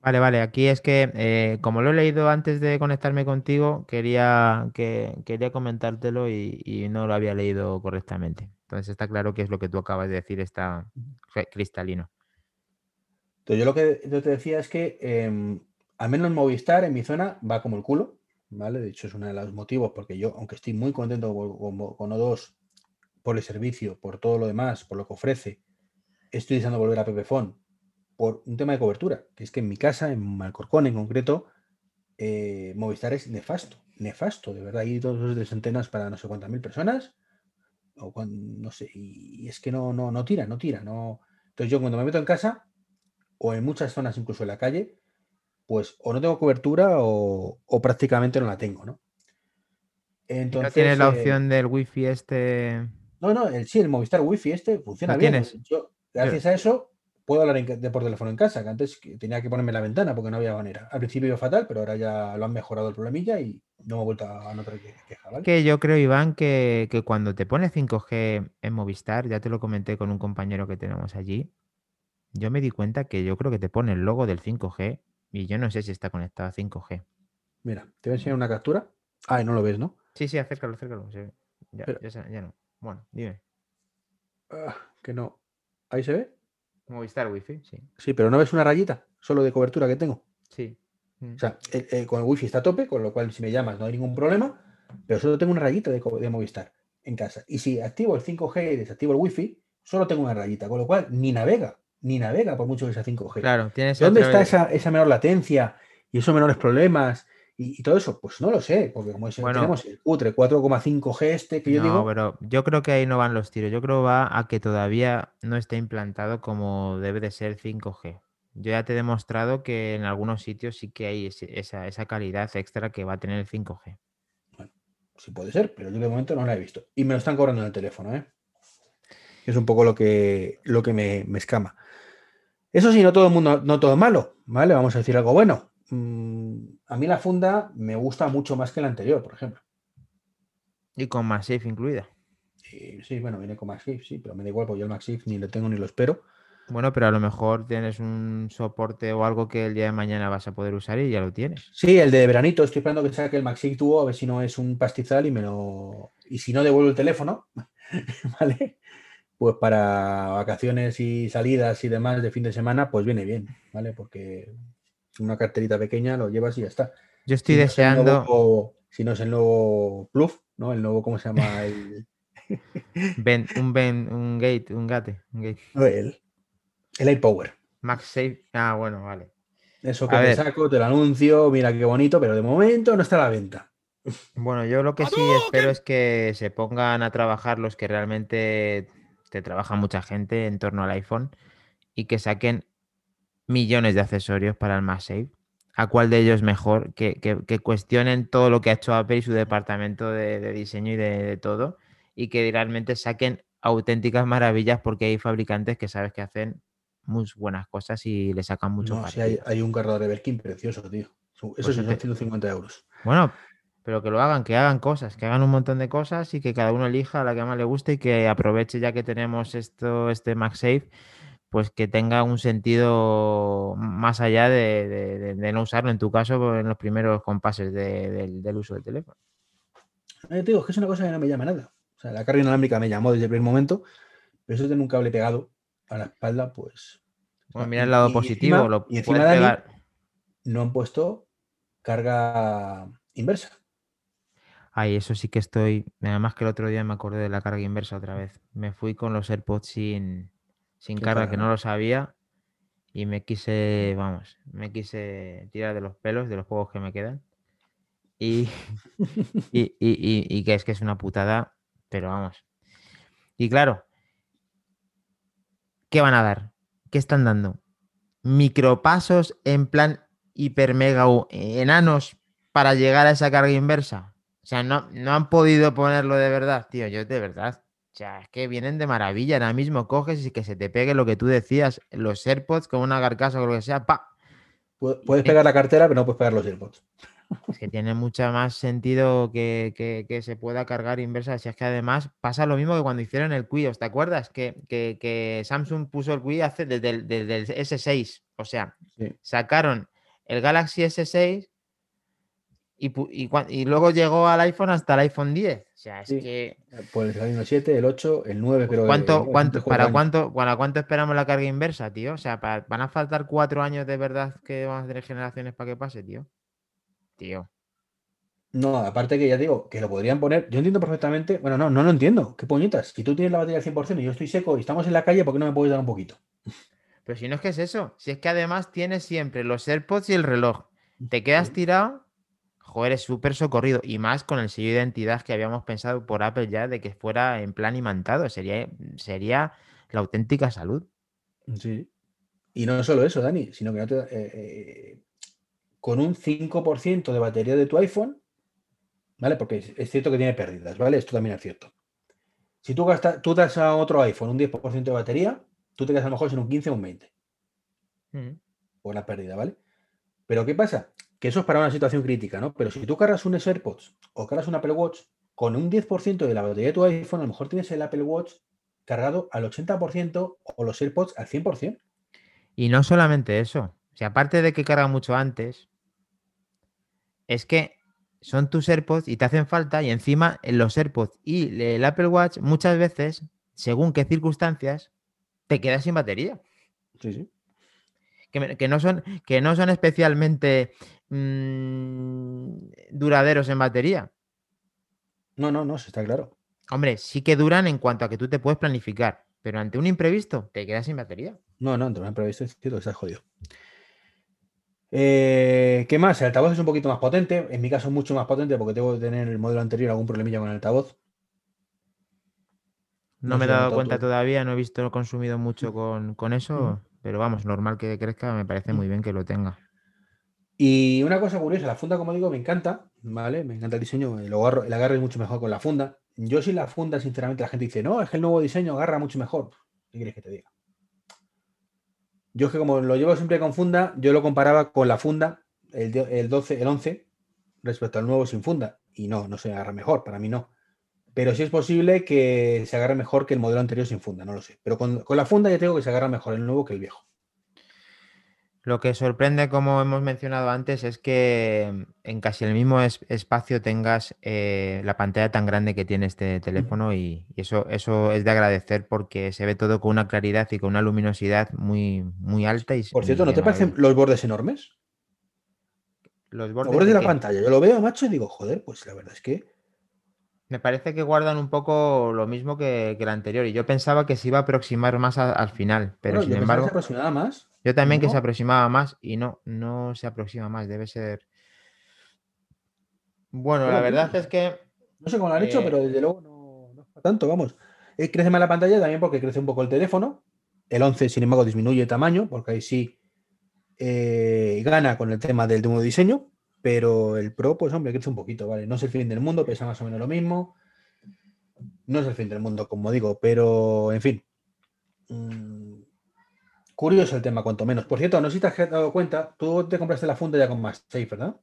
Vale, vale, aquí es que eh, como lo he leído antes de conectarme contigo, quería, que, quería comentártelo y, y no lo había leído correctamente. Entonces está claro que es lo que tú acabas de decir, está cristalino.
Entonces yo lo que yo te decía es que em, al menos en Movistar, en mi zona, va como el culo, ¿vale? De hecho, es uno de los motivos porque yo, aunque estoy muy contento con, con O2 por el servicio, por todo lo demás, por lo que ofrece, estoy deseando volver a Pepefon por un tema de cobertura, que es que en mi casa, en Malcorcón en concreto, eh, Movistar es nefasto, nefasto, de verdad, hay dos de centenas para no sé cuántas mil personas, o no sé, y, es que no, no, no tira, no tira, no. Entonces yo cuando me meto en casa, o en muchas zonas, incluso en la calle, pues o no tengo cobertura o, prácticamente no la tengo, ¿no?
Entonces, ¿No tienes la eh, opción del wifi este?
No, no, el, sí, el Movistar wifi este funciona bien. Tienes? gracias a eso puedo hablar de por teléfono en casa, que antes tenía que ponerme la ventana porque no había manera. Al principio iba fatal, pero ahora ya lo han mejorado el problemilla y no me he vuelto a notar queja. ¿vale?
Que yo creo, Iván, que, que, cuando te pones 5G en Movistar, ya te lo comenté con un compañero que tenemos allí, yo me di cuenta que yo creo que te pone el logo del 5G y yo no sé si está conectado a 5G.
Mira, te voy a enseñar una captura. Ah, no lo ves, ¿no?
Sí, sí, acércalo, acércalo. Ya, ya, no. Bueno, dime.
Ah, que no. ¿Ahí se ve?
Movistar Wi-Fi, sí.
Sí, pero no ves una rayita solo de cobertura que tengo.
Sí.
O sea, con el Wi-Fi está a tope, con lo cual si me llamas no hay ningún problema, pero solo tengo una rayita de, de Movistar en casa. Y si activo el 5G y desactivo el Wi-Fi, solo tengo una rayita, con lo cual ni navega, ni navega por mucho que sea 5G.
Claro, tienes
¿Dónde está esa, menor latencia y esos menores problemas y, todo eso? Pues no lo sé, porque como tenemos el cutre 4,5G este que yo no,
pero yo creo que ahí no van los tiros. Yo creo que va a que todavía no esté implantado como debe de ser 5G. Yo ya te he demostrado que en algunos sitios sí que hay esa, esa calidad extra que va a tener el 5G.
Bueno, sí puede ser, pero yo de momento no la he visto. Y me lo están cobrando en el teléfono, ¿eh? Es un poco lo que, lo que me, me escama. Eso sí, no todo el mundo, no todo malo, ¿vale? Vamos a decir algo bueno. Mm, a mí la funda me gusta mucho más que la anterior, por ejemplo.
Y con MagSafe incluida.
Sí, bueno, viene con MagSafe, sí, pero me da igual, porque yo el MagSafe ni lo tengo ni lo espero.
Bueno, pero a lo mejor tienes un soporte o algo que el día de mañana vas a poder usar y ya lo tienes.
Sí, el de veranito. Estoy esperando que saque el MagSafe Duo, a ver si no es un pastizal y me lo. Y si no, devuelvo el teléfono, ¿vale? pues para vacaciones y salidas y demás de fin de semana, pues viene bien, ¿vale? Porque una carterita pequeña lo llevas y ya está.
Yo estoy deseando.
si no es el nuevo Pluf, ¿no? El nuevo, ¿cómo se llama? El...
un, ben, un gate, un gate. Un gate.
el, el AirPower.
MagSafe. Ah, bueno, vale.
Eso que te saco, te lo anuncio, mira qué bonito, pero de momento no está a la venta.
Bueno, yo lo que sí espero es que se pongan a trabajar los que realmente te trabaja mucha gente en torno al iPhone y que saquen millones de accesorios para el MagSafe. ¿A cuál de ellos mejor? Que, cuestionen todo lo que ha hecho Apple y su departamento de, diseño y de, todo y que realmente saquen auténticas maravillas porque hay fabricantes que sabes que hacen muy buenas cosas y le sacan mucho
no, hay, un cargador de Belkin precioso, tío. Eso pues son 150 euros.
Bueno, pero que lo hagan, que hagan cosas, que hagan un montón de cosas y que cada uno elija la que más le guste y que aproveche ya que tenemos esto, este MagSafe, pues que tenga un sentido más allá de, no usarlo, en tu caso, en los primeros compases del, uso del teléfono.
Eh, te digo, es que es una cosa que no me llama nada. O sea, la carga inalámbrica me llamó desde el primer momento, pero eso de un cable pegado a la espalda, pues...
Bueno, mira el lado positivo. lo
y encima de no han puesto carga inversa.
Ay, eso sí que estoy. Además que el otro día me acordé de la carga inversa otra vez. Me fui con los AirPods sin, sin carga, que no lo sabía. Y me quise, vamos, me quise tirar de los pelos de los juegos que me quedan. Y, y, y, y, que es que es una putada, pero vamos. Y claro, ¿qué van a dar? ¿Qué están dando? Micropasos en plan hiper mega enanos para llegar a esa carga inversa. O sea, no, no han podido ponerlo de verdad, tío. Yo de verdad. O sea, es que vienen de maravilla. Ahora mismo coges y que se te pegue lo que tú decías, los AirPods con una carcasa o lo que sea, ¡pa!
Puedes pegar la cartera, pero no puedes pegar los AirPods.
Es que tiene mucho más sentido que, se pueda cargar inversa. Si es que además pasa lo mismo que cuando hicieron el Quios. ¿Te acuerdas? Que, Samsung puso el Quios hace desde el, S6. O sea, sacaron el Galaxy S6 y, luego llegó al iPhone hasta el iPhone 10. O sea, es que.
Pues el 7, el 8, el 9, pero.
¿Cuánto, cuánto, para, cuánto, ¿Para cuánto esperamos la carga inversa, tío? O sea, ¿van a faltar cuatro años de verdad que vamos a tener generaciones para que pase, tío? Tío.
No, aparte que ya digo, que lo podrían poner. Yo entiendo perfectamente. Bueno, no, no lo entiendo. ¿Qué puñetas? Si tú tienes la batería al 100% y yo estoy seco y estamos en la calle, ¿por qué no me puedes dar un poquito?
Pero si no es que es eso. Si es que además tienes siempre los AirPods y el reloj. Te quedas tirado. Joder, es súper socorrido. Y más con el sello de identidad que habíamos pensado por Apple ya de que fuera en plan imantado. Sería, sería la auténtica salud.
Sí. Y no solo eso, Dani, sino que no te, eh, eh, con un 5% de batería de tu iPhone, ¿vale? Porque es, cierto que tiene pérdidas, ¿vale? Esto también es cierto. Si tú, gastas, tú das a otro iPhone un 10% de batería, tú te quedas a lo mejor en un 15 o un 20. Por la pérdida, ¿vale? Pero ¿qué pasa? Que eso es para una situación crítica, ¿no? Pero si tú cargas un AirPods o cargas un Apple Watch, con un 10% de la batería de tu iPhone, a lo mejor tienes el Apple Watch cargado al 80% o los AirPods al 100%.
Y no solamente eso. si aparte de que carga mucho antes, es que son tus AirPods y te hacen falta y encima los AirPods y el Apple Watch muchas veces, según qué circunstancias, te quedas sin batería.
Sí, sí.
Que, no, son, que no son especialmente mm, duraderos en batería.
No, no, no, está claro.
Hombre, sí que duran en cuanto a que tú te puedes planificar, pero ante un imprevisto te quedas sin batería.
No, no, ante un imprevisto es cierto que estás jodido. Eh, ¿Qué más? El altavoz es un poquito más potente. En mi caso, mucho más potente porque tengo que tener el modelo anterior algún problemilla con el altavoz.
No, me he dado cuenta todavía, no he visto consumido mucho con, eso, pero vamos, normal que crezca, me parece muy bien que lo tenga.
Y una cosa curiosa, la funda, como digo, me encanta, ¿vale? Me encanta el diseño, el agarre, el agarre es mucho mejor con la funda. Yo sin la funda, sinceramente, la gente dice, no, es que el nuevo diseño agarra mucho mejor. ¿Qué quieres que te diga? Yo es que como lo llevo siempre con funda, yo lo comparaba con la funda, el, el 12, el 11, respecto al nuevo sin funda. Y no, no se agarra mejor, para mí no. Pero sí es posible que se agarre mejor que el modelo anterior sin funda, no lo sé. Pero con, con la funda ya tengo que se agarra mejor el nuevo que el viejo.
Lo que sorprende, como hemos mencionado antes, es que en casi el mismo espacio tengas eh, la pantalla tan grande que tiene este teléfono y, eso, eso es de agradecer porque se ve todo con una claridad y con una luminosidad muy, muy alta. Y,
Por cierto, ¿no te parecen los bordes enormes? Los bordes, de, la pantalla. Yo lo veo, macho, y digo, joder, pues la verdad es que...
Me parece que guardan un poco lo mismo que, el anterior y yo pensaba que se iba a aproximar más al final, pero sin embargo...
Que más.
Yo también que se aproximaba más y no, no se aproxima más, debe ser. Bueno, la verdad es que.
No sé cómo lo han hecho, pero desde luego no, no tanto, vamos. Eh, crece más la pantalla también porque crece un poco el teléfono. El 11, sin embargo, disminuye tamaño, porque ahí sí eh, gana con el tema del nuevo diseño, pero el Pro, pues hombre, crece un poquito, ¿vale? No es el fin del mundo, pesa más o menos lo mismo. No es el fin del mundo, como digo, pero en fin. Mm, Curioso el tema, cuanto menos. Por cierto, no sé si te has dado cuenta, tú te compraste la funda ya con más safe, ¿verdad?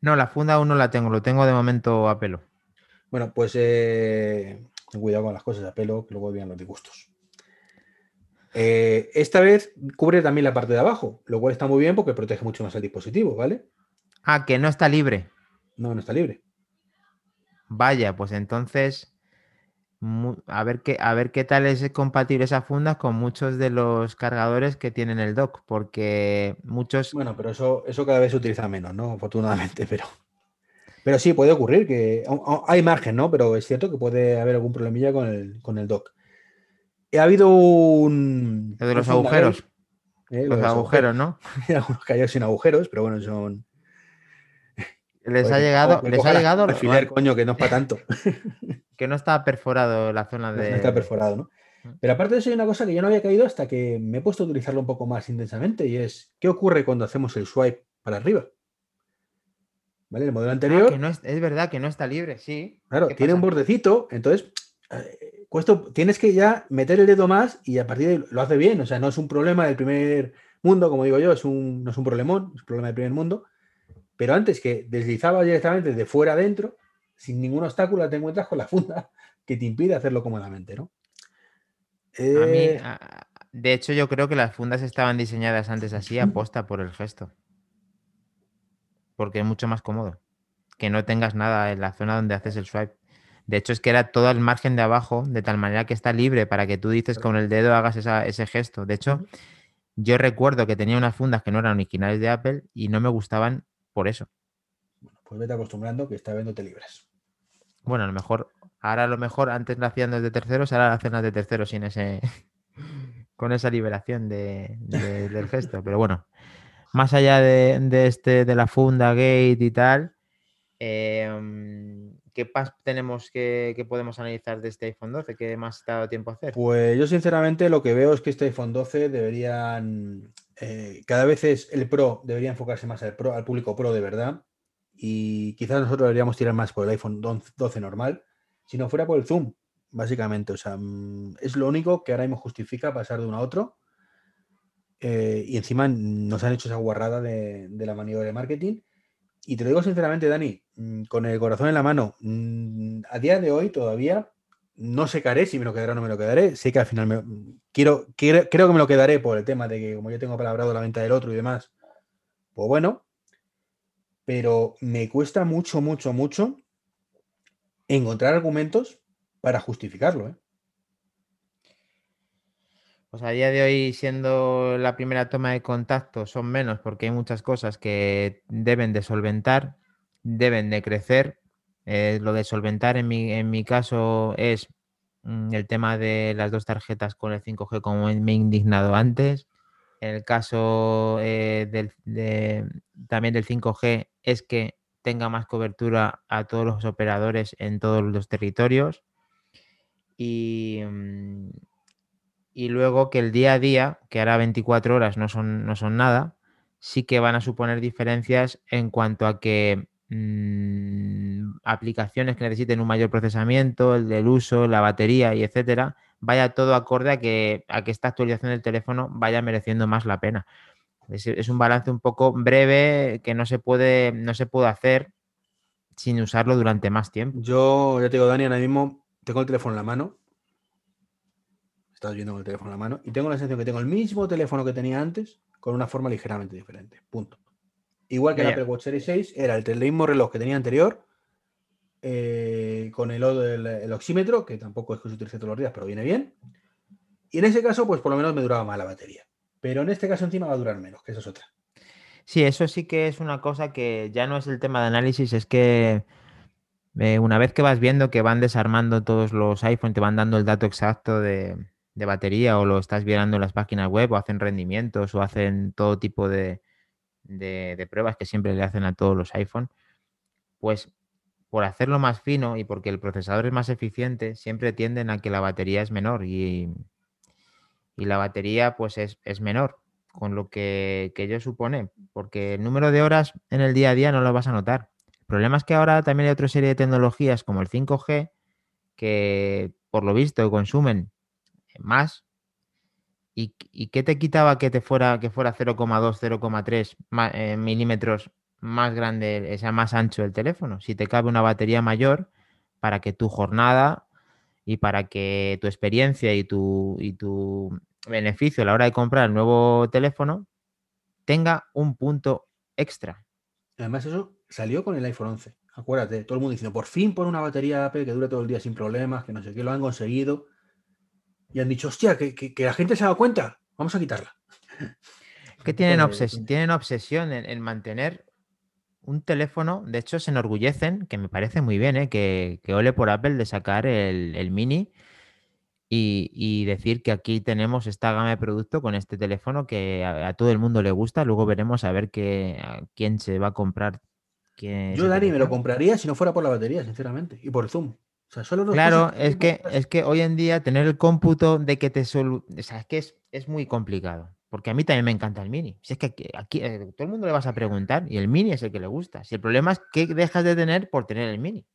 No, la funda aún no la tengo, lo tengo de momento a pelo.
Bueno, pues eh, cuidado con las cosas a pelo, que luego vienen los disgustos. Eh, esta vez cubre también la parte de abajo, lo cual está muy bien porque protege mucho más el dispositivo, ¿vale?
Ah, que no está libre.
No, no está libre.
Vaya, pues entonces a ver qué, a ver qué tal es compatible esa funda con muchos de los cargadores que tienen el dock, porque muchos.
Bueno, pero eso, eso cada vez se utiliza menos, ¿no? Afortunadamente, pero. Pero sí, puede ocurrir que hay margen, ¿no? Pero es cierto que puede haber algún problemilla con el, con el dock. Ha habido un.
De los agujeros.
¿eh?
los, agujeros, ¿no?
Algunos caídos sin agujeros, pero bueno, son.
Les ha llegado. Les ha llegado.
Alfiler, coño, que no es para tanto.
que no está perforado la zona de.
No está perforado, ¿no? Pero aparte de eso, hay una cosa que yo no había caído hasta que me he puesto a utilizarlo un poco más intensamente y es: ¿qué ocurre cuando hacemos el swipe para arriba? ¿Vale? El modelo ah, anterior.
es, verdad que no está libre, sí.
Claro, tiene un bordecito, entonces. Eh, tienes que ya meter el dedo más y a partir de ahí lo hace bien. O sea, no es un problema del primer mundo, como digo yo, es un, no es un problemón, es un problema del primer mundo. Pero antes que deslizaba directamente de fuera adentro, sin ningún obstáculo te encuentras con la funda que te impide hacerlo cómodamente, ¿no?
A mí, eh, de hecho, yo creo que las fundas estaban diseñadas antes así, aposta por el gesto. Porque es mucho más cómodo. Que no tengas nada en la zona donde haces el swipe. De hecho, es que era todo el margen de abajo, de tal manera que está libre para que tú dices con el dedo hagas ese gesto. De hecho, yo recuerdo que tenía unas fundas que no eran originales de Apple y no me gustaban por eso.
Pues vete acostumbrando que esta vez no te libras.
Bueno, a lo mejor, ahora a lo mejor antes la hacían desde terceros, ahora la hacen de terceros sin ese, con esa liberación de, del gesto. Pero bueno, más allá de, este, de la funda, gate y tal, em, ¿qué pas tenemos que, podemos analizar de este iPhone 12? ¿Qué más ha dado tiempo a hacer?
Pues yo sinceramente lo que veo es que este iPhone 12 deberían, eh, cada vez es el Pro, debería enfocarse más al, pro, al público Pro de verdad y quizás nosotros deberíamos tirar más por el iPhone 12 normal, si no fuera por el zoom, básicamente. O sea, mm, es lo único que ahora mismo justifica pasar de uno a otro. Eh, y encima nos han hecho esa guarrada de, la maniobra de marketing. Y te lo digo sinceramente, Dani, mm, con el corazón en la mano, mm, a día de hoy todavía no sé qué si me lo quedaré o no me lo quedaré. Sé que al final me, quiero, creo que me lo quedaré por el tema de que como yo tengo palabrado la venta del otro y demás, pues bueno, pero me cuesta mucho, mucho, mucho encontrar argumentos para justificarlo. ¿eh?
Pues a día de hoy, siendo la primera toma de contacto, son menos porque hay muchas cosas que deben de solventar, deben de crecer. Eh, lo de solventar en mi, en mi caso es mm, el tema de las dos tarjetas con el 5G, como me he indignado antes. En el caso eh, del, también del 5G es que tenga más cobertura a todos los operadores en todos los territorios. Y, mm, luego que el día a día, que ahora 24 horas no son, no son nada, sí que van a suponer diferencias en cuanto a que mm, aplicaciones que necesiten un mayor procesamiento, el del uso, la batería y etcétera, vaya todo acorde a que, a que esta actualización del teléfono vaya mereciendo más la pena. Es, un balance un poco breve que no se puede, no se puede hacer sin usarlo durante más tiempo.
Yo ya te digo, Dani, ahora mismo tengo el teléfono en la mano. Estás viendo con el teléfono en la mano. Y tengo la sensación que tengo el mismo teléfono que tenía antes, con una forma ligeramente diferente. Punto. Igual que el Apple Watch Series 6, era el, mismo reloj que tenía anterior, eh, con el, oxímetro, que tampoco es que se utilice todos los días, pero viene bien. Y en ese caso, pues por lo menos me duraba más la batería. Pero en este caso encima va a durar menos, que eso es otra.
Sí, eso sí que es una cosa que ya no es el tema de análisis, es que eh, una vez que vas viendo que van desarmando todos los iPhones, te van dando el dato exacto de, batería o lo estás viendo en las páginas web o hacen rendimientos o hacen todo tipo de, de, pruebas que siempre le hacen a todos los iPhones, pues por hacerlo más fino y porque el procesador es más eficiente, siempre tienden a que la batería es menor y, y la batería pues es, menor, con lo que, que ello supone, porque el número de horas en el día a día no lo vas a notar. El problema es que ahora también hay otra serie de tecnologías como el 5G que por lo visto consumen más. ¿Y, qué te quitaba que te fuera que fuera 0,2, 0,3 eh, milímetros más grande, sea, más ancho el teléfono? Si te cabe una batería mayor para que tu jornada y para que tu experiencia y tu, y tu beneficio a la hora de comprar el nuevo teléfono tenga un punto extra.
Además, eso salió con el iPhone 11. Acuérdate, todo el mundo diciendo, por fin pone una batería Apple que dure todo el día sin problemas, que no sé qué, lo han conseguido. Y han dicho, hostia, que, la gente se ha dado cuenta, vamos a quitarla.
Que tienen, tienen obsesión en, mantener un teléfono, de hecho se enorgullecen, que me parece muy bien, ¿eh? que, ole por Apple de sacar el, mini y, decir que aquí tenemos esta gama de producto con este teléfono que a, todo el mundo le gusta. Luego veremos a ver qué, quién se va a comprar.
Yo, Dani, me lo compraría si no fuera por la batería, sinceramente, y por el Zoom.
claro, es que, es que hoy en día tener el cómputo de que te... Solu... O sea, es que es, es muy complicado. Porque a mí también me encanta el mini. Si es que aquí, eh, todo el mundo le vas a preguntar y el mini es el que le gusta. Si el problema es que dejas de tener por tener el mini.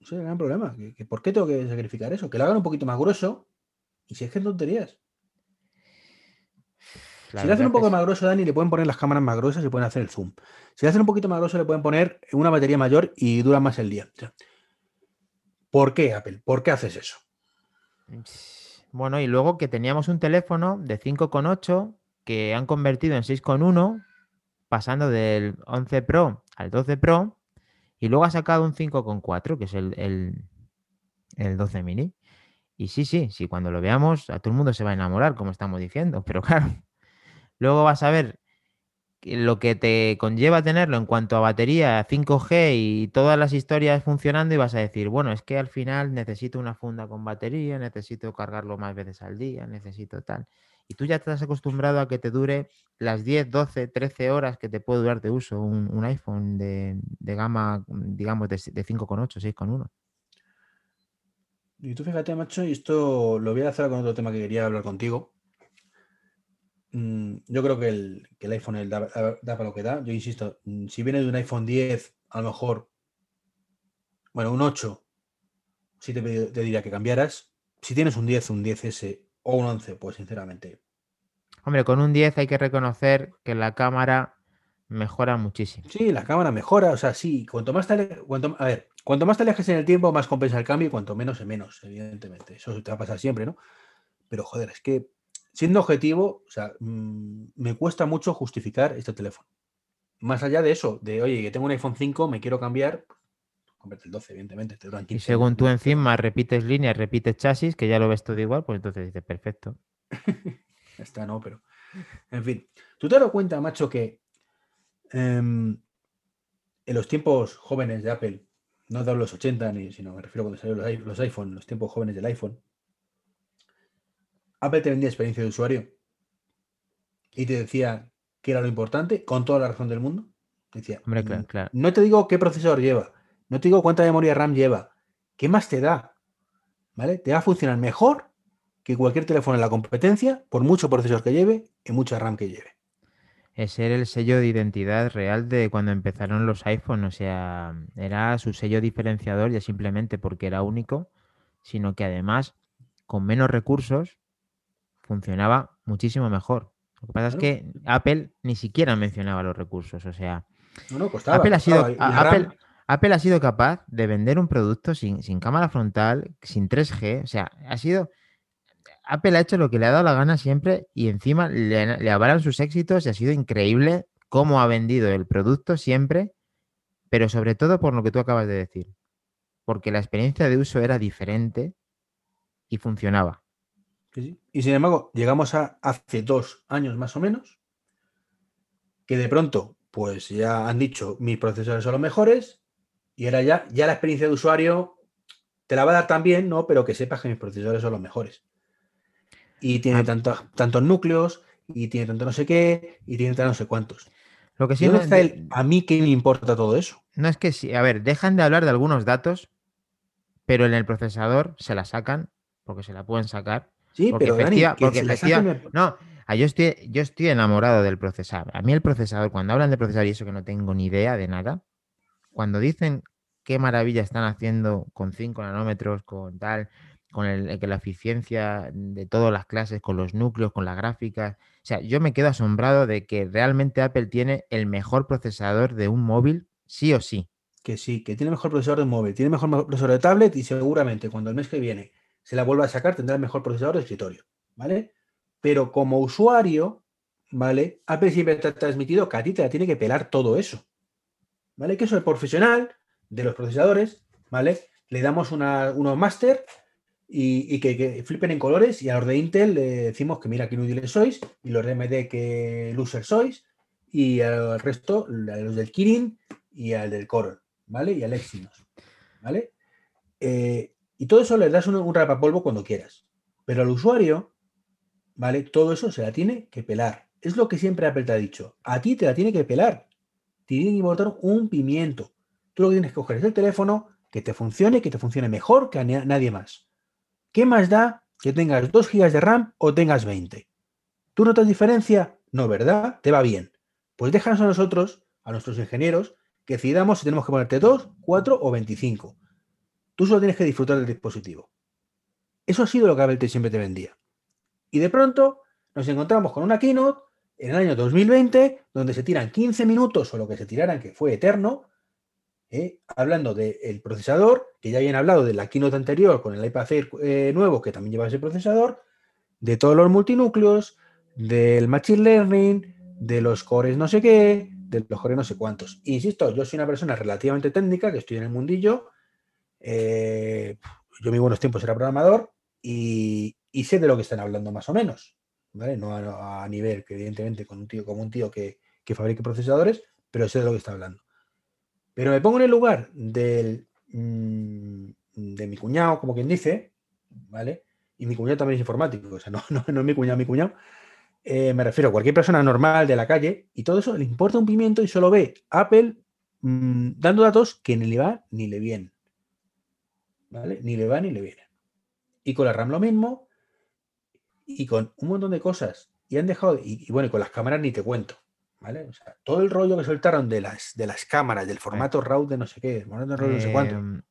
Ese es el gran problema. por qué tengo que sacrificar eso? Que lo hagan un poquito más grueso y si es que es tonterías. si le hacen un poco más grueso, Dani, le pueden poner las cámaras más gruesas y pueden hacer el zoom. Si le hacen un poquito más grueso, le pueden poner una batería mayor y dura más el día. ¿Por qué, Apple? ¿Por qué haces eso?
Bueno, y luego que teníamos un teléfono de 5,8 que han convertido en 6,1, pasando del 11 Pro al 12 Pro, y luego ha sacado un 5,4, que es el, el, 12 mini. Y sí, sí, sí, cuando lo veamos, a todo el mundo se va a enamorar, como estamos diciendo, pero claro, luego vas a ver lo que te conlleva tenerlo en cuanto a batería 5G y todas las historias funcionando y vas a decir, bueno, es que al final necesito una funda con batería, necesito cargarlo más veces al día, necesito tal. Y tú ya estás acostumbrado a que te dure las 10, 12, 13 horas que te puede durar de uso un, iPhone de, gama, digamos, de, de 5,8, 6,1.
Y tú fíjate, macho, y esto lo voy a hacer con otro tema que quería hablar contigo. Mm, yo creo que el, iPhone da, para lo que da. Yo insisto, mm, si viene de un iPhone 10, a lo mejor, bueno, un 8, sí te, diría que cambiaras. Si tienes un 10, un 10S o un 11, pues sinceramente.
Hombre, con un 10 hay que reconocer que la cámara mejora muchísimo.
Sí, la cámara mejora, o sea, sí, cuanto más te, cuanto, a ver, cuanto más te alejes en el tiempo, más compensa el cambio y cuanto menos es menos, evidentemente. Eso te va a pasar siempre, ¿no? Pero joder, es que siendo objetivo, o sea, mm, me cuesta mucho justificar este teléfono. Más allá de eso, de oye, que tengo un iPhone 5, me quiero cambiar, convierte el 12, evidentemente. Te
y según tú encima repites líneas, repites chasis, que ya lo ves todo igual, pues entonces dices, perfecto.
Está, no, pero. En fin, tú te das cuenta, macho, que em, en los tiempos jóvenes de Apple, no de los 80, ni, sino me refiero cuando salieron los, los iPhone, los tiempos jóvenes del iPhone, Apple te vendía experiencia de usuario y te decía que era lo importante, con toda la razón del mundo. Decía,
Hombre, mm, claro,
no te digo qué procesador lleva, no te digo cuánta memoria RAM lleva, ¿qué más te da? ¿Vale? Te va a funcionar mejor que cualquier teléfono en la competencia, por mucho procesador que lleve y mucha RAM que lleve.
Ese era el sello de identidad real de cuando empezaron los iPhones, o sea, era su sello diferenciador ya simplemente porque era único, sino que además, con menos recursos, funcionaba muchísimo mejor. Lo que pasa es que Apple ni siquiera mencionaba los recursos. O sea, Apple, ha sido, Apple, ha sido capaz de vender un producto sin, cámara frontal, sin 3G. O sea, ha sido. Apple ha hecho lo que le ha dado la gana siempre y encima le, le avalan sus éxitos y ha sido increíble cómo ha vendido el producto siempre, pero sobre todo por lo que tú acabas de decir. Porque la experiencia de uso era diferente y funcionaba.
Y sin embargo, llegamos a hace dos años más o menos, que de pronto, pues ya han dicho, mis procesadores son los mejores, y ahora ya, ya la experiencia de usuario te la va a dar también, ¿no? Pero que sepas que mis procesadores son los mejores. Y tiene ah. tantos, tantos núcleos, y tiene tanto no sé qué, y tiene tanto no sé cuántos. Lo que sí no está a mí qué me importa todo eso.
No es que sí, a ver, dejan de hablar de algunos datos, pero en el procesador se la sacan, porque se la pueden sacar,
Sí, pero porque
no, yo estoy, yo estoy enamorado del procesador. A mí el procesador, cuando hablan de procesador y eso que no tengo ni idea de nada, cuando dicen qué maravilla están haciendo con 5 nanómetros, con tal, con el, que la eficiencia de todas las clases, con los núcleos, con las gráficas. O sea, yo me quedo asombrado de que realmente Apple tiene el mejor procesador de un móvil, sí o sí.
Que sí, que tiene mejor procesador de un móvil, tiene mejor procesador de tablet y seguramente cuando el mes que viene se la vuelva a sacar, tendrá el mejor procesador de escritorio, ¿vale? Pero como usuario, ¿vale? Apple siempre te transmitido que a ti te la tiene que pelar todo eso, ¿vale? Que eso es profesional de los procesadores, ¿vale? Le damos unos máster y, que, flipen en colores y a los de Intel le decimos que mira qué inútiles sois y los de AMD que loser sois y al resto, a los del Kirin y al del Core, ¿vale? Y al Exynos, ¿vale? Eh, y todo eso le das un, un rapapolvo cuando quieras. Pero al usuario, ¿vale? Todo eso se la tiene que pelar. Es lo que siempre Apple te ha dicho. A ti te la tiene que pelar. Te tiene que importar un pimiento. Tú lo que tienes que coger es el teléfono, que te funcione, que te funcione mejor que a nadie más. ¿Qué más da que tengas 2 GB de RAM o tengas 20? ¿Tú notas diferencia? No, ¿verdad? Te va bien. Pues déjanos a nosotros, a nuestros ingenieros, que decidamos si tenemos que ponerte 2, 4 o 25. Tú solo tienes que disfrutar del dispositivo. Eso ha sido lo que Apple siempre te vendía. Y de pronto nos encontramos con una keynote en el año 2020, donde se tiran 15 minutos o lo que se tiraran, que fue eterno, ¿eh? hablando del procesador, que ya habían hablado de la keynote anterior con el iPad Air eh, nuevo, que también lleva ese procesador, de todos los multinúcleos, del Machine Learning, de los cores no sé qué, de los cores no sé cuántos. Insisto, yo soy una persona relativamente técnica, que estoy en el mundillo, eh, yo en mis buenos tiempos era programador y, sé de lo que están hablando más o menos, ¿vale? No a, nivel que evidentemente con un tío como un tío que, que fabrique procesadores, pero sé de lo que está hablando. Pero me pongo en el lugar del, mm, de mi cuñado, como quien dice, ¿vale? Y mi cuñado también es informático, o sea, no, no, no es mi cuñado, mi cuñado. Eh, me refiero a cualquier persona normal de la calle y todo eso le importa un pimiento y solo ve Apple mm, dando datos que ni le va ni le vienen. ¿Vale? Ni le va ni le viene. Y con la RAM lo mismo y con un montón de cosas. Y han dejado, y, bueno, y con las cámaras ni te cuento. ¿Vale? O sea, todo el rollo que soltaron de las, de las cámaras, del formato RAW de no sé qué, formato RAW de no sé cuánto.
Em,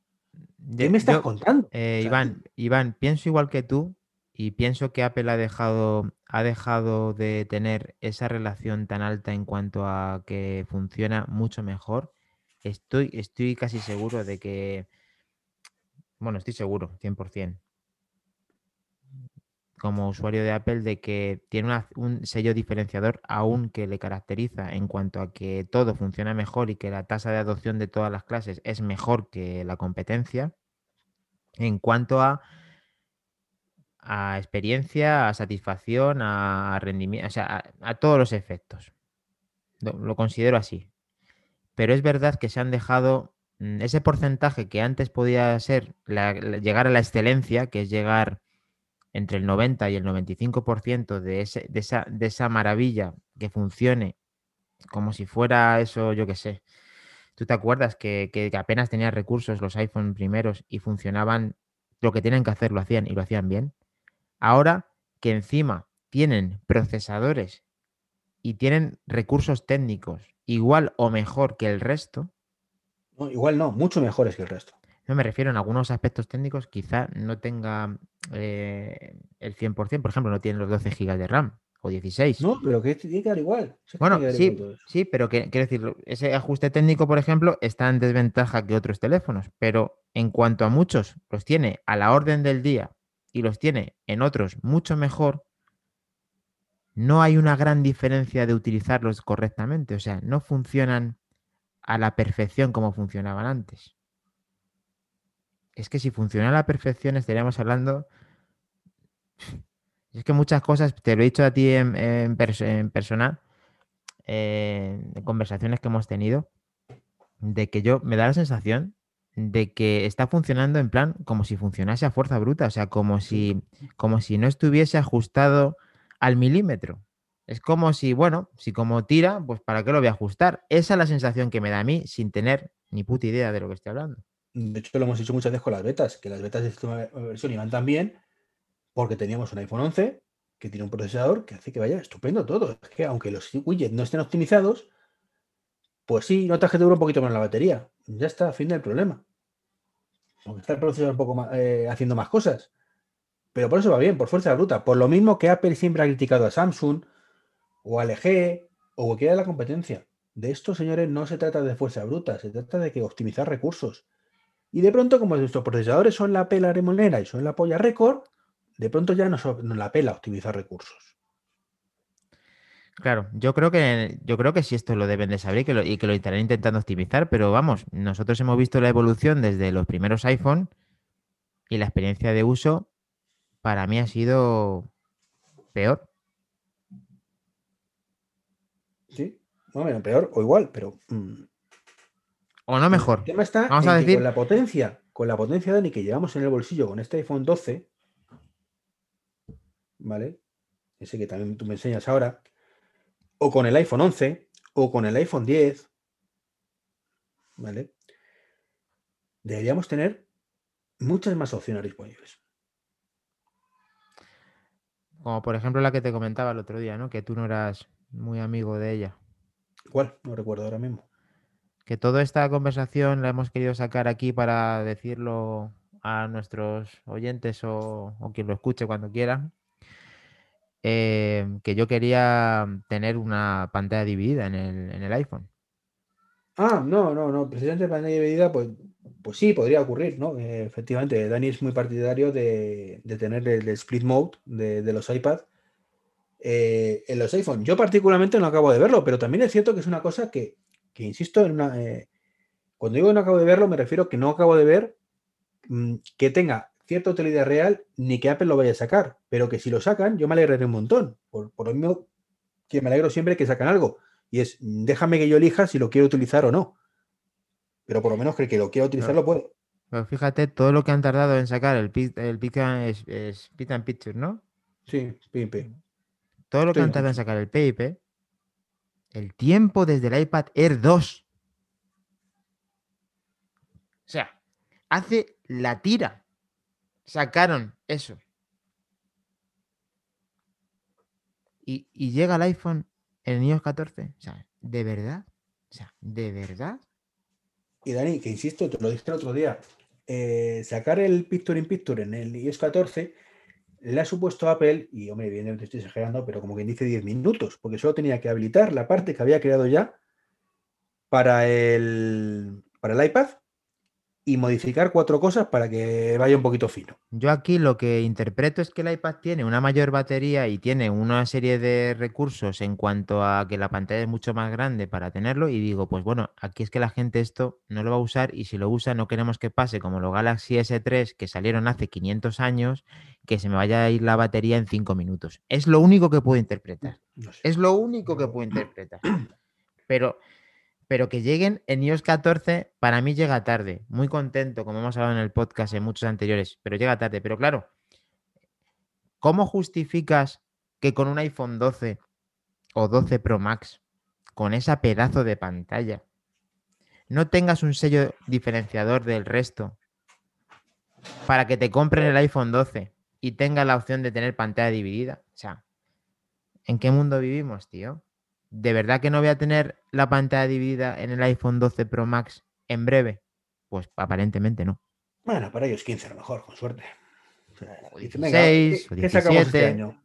¿Qué me estás contando?
Eh, Iván, Iván, pienso igual que tú y pienso que Apple ha dejado, ha dejado de tener esa relación tan alta en cuanto a que funciona mucho mejor. Estoy, estoy casi seguro de que, bueno, estoy seguro, 100%, como usuario de Apple, de que tiene un sello diferenciador aún que le caracteriza en cuanto a que todo funciona mejor y que la tasa de adopción de todas las clases es mejor que la competencia. En cuanto a a experiencia, a satisfacción, a rendimiento, o sea, a, todos los efectos. Lo, considero así. Pero es verdad que se han dejado ese porcentaje que antes podía ser llegar a la excelencia, que es llegar entre el 90 y el 95% de, esa, de esa maravilla que funcione como si fuera eso, yo qué sé. ¿Tú te acuerdas que, apenas tenían recursos los iPhone primeros y funcionaban lo que tienen que hacer, lo hacían y lo hacían bien? Ahora que encima tienen procesadores y tienen recursos técnicos igual o mejor que el resto.
Igual no, mucho mejores que el resto.
No me refiero en algunos aspectos técnicos, quizá no tenga eh, el 100%, por ejemplo, no tienen los 12 GB de RAM o 16.
No, pero que tiene que dar igual.
Bueno, sí, sí, pero quiero decir, ese ajuste técnico, por ejemplo, está en desventaja que otros teléfonos, pero en cuanto a muchos los tiene a la orden del día y los tiene en otros mucho mejor, no hay una gran diferencia de utilizarlos correctamente. O sea, no funcionan a la perfección como funcionaban antes. Es que si funcionara a la perfección estaríamos hablando... Es que muchas cosas, te lo he dicho a ti en, en, personal, eh, en conversaciones que hemos tenido, de que yo me da la sensación de que está funcionando en plan como si funcionase a fuerza bruta, o sea, como si, como si no estuviese ajustado al milímetro. Es como si, bueno, si como tira, pues ¿para qué lo voy a ajustar? Esa es la sensación que me da a mí sin tener ni puta idea de lo que estoy hablando.
De hecho, lo hemos hecho muchas veces con las betas, que las betas de esta versión iban tan bien porque teníamos un iPhone 11 que tiene un procesador que hace que vaya estupendo todo. Es que aunque los widgets no estén optimizados, pues sí, notas que te dura un poquito menos la batería. Ya está, fin del problema. Aunque está el procesador un poco más, eh, haciendo más cosas. Pero por eso va bien, por fuerza bruta. Por lo mismo que Apple siempre ha criticado a Samsung o a LG o cualquiera de la competencia. De esto, señores, no se trata de fuerza bruta, se trata de que optimizar recursos. Y de pronto, como nuestros procesadores son la pela remonera y son la polla récord, de pronto ya no nos la pela optimizar recursos.
Claro, yo creo que yo creo que sí esto lo deben de saber que lo, y que lo estarán intentando optimizar, pero vamos, nosotros hemos visto la evolución desde los primeros iPhone y la experiencia de uso para mí ha sido peor.
Sí, no, peor o igual, pero. Mm,
o no mejor.
El tema está Vamos a decir... con la potencia, con la potencia, Dani, que llevamos en el bolsillo con este iPhone 12, ¿vale? Ese que también tú me enseñas ahora, o con el iPhone 11 o con el iPhone 10, ¿vale? Deberíamos tener muchas más opciones disponibles.
Como por ejemplo la que te comentaba el otro día, ¿no? Que tú no eras muy amigo de ella.
¿Cuál? No recuerdo ahora mismo.
Que toda esta conversación la hemos querido sacar aquí para decirlo a nuestros oyentes o, o quien lo escuche cuando quiera, Em, que yo quería tener una pantalla dividida en el, iPhone.
Ah, no, no, no, precisamente pantalla dividida, pues, pues sí, podría ocurrir, ¿no? Eh, efectivamente, Dani es muy partidario de, tener el, split mode de, los iPads eh, en los iPhone. Yo particularmente no acabo de verlo, pero también es cierto que es una cosa que, insisto, en una, eh, cuando digo que no acabo de verlo, me refiero que no acabo de ver mm, que tenga cierta utilidad real ni que Apple lo vaya a sacar, pero que si lo sacan, yo me alegraré un montón. Por, lo mismo que me alegro siempre que sacan algo. Y es, déjame que yo elija si lo quiero utilizar o no. Pero por lo menos que el que lo quiera utilizar lo puede.
Pero fíjate todo lo que han tardado en sacar el, el es, es Picture, ¿no?
Sí, PIP.
Todo lo que han tardado en sacar el PIP, el tiempo desde el iPad Air 2. O sea, hace la tira. Sacaron eso. Y, y llega el iPhone el iOS 14. O sea, ¿de verdad? O sea, ¿de verdad?
Y Dani, que insisto, te lo dije el otro día, eh, sacar el Picture in Picture en el iOS 14 le ha supuesto a Apple, y hombre, evidentemente estoy exagerando, pero como quien dice 10 minutos, porque solo tenía que habilitar la parte que había creado ya para el, para el iPad y modificar cuatro cosas para que vaya un poquito fino.
Yo aquí lo que interpreto es que el iPad tiene una mayor batería y tiene una serie de recursos en cuanto a que la pantalla es mucho más grande para tenerlo y digo, pues bueno, aquí es que la gente esto no lo va a usar y si lo usa no queremos que pase como los Galaxy S3 que salieron hace 500 años, que se me vaya a ir la batería en 5 minutos. Es lo único que puedo interpretar. Es lo único que puedo interpretar. Pero pero que lleguen en iOS 14, para mí llega tarde. Muy contento, como hemos hablado en el podcast en muchos anteriores, pero llega tarde. Pero claro, ¿cómo justificas que con un iPhone 12 o 12 Pro Max, con esa pedazo de pantalla, no tengas un sello diferenciador del resto para que te compren el iPhone 12 y tengas la opción de tener pantalla dividida? O sea, ¿en qué mundo vivimos, tío? ¿De verdad que no voy a tener la pantalla dividida en el iPhone 12 Pro Max en breve? Pues aparentemente no.
Bueno, para ellos 15 a lo mejor, con suerte.
O 16, ¿qué, este año?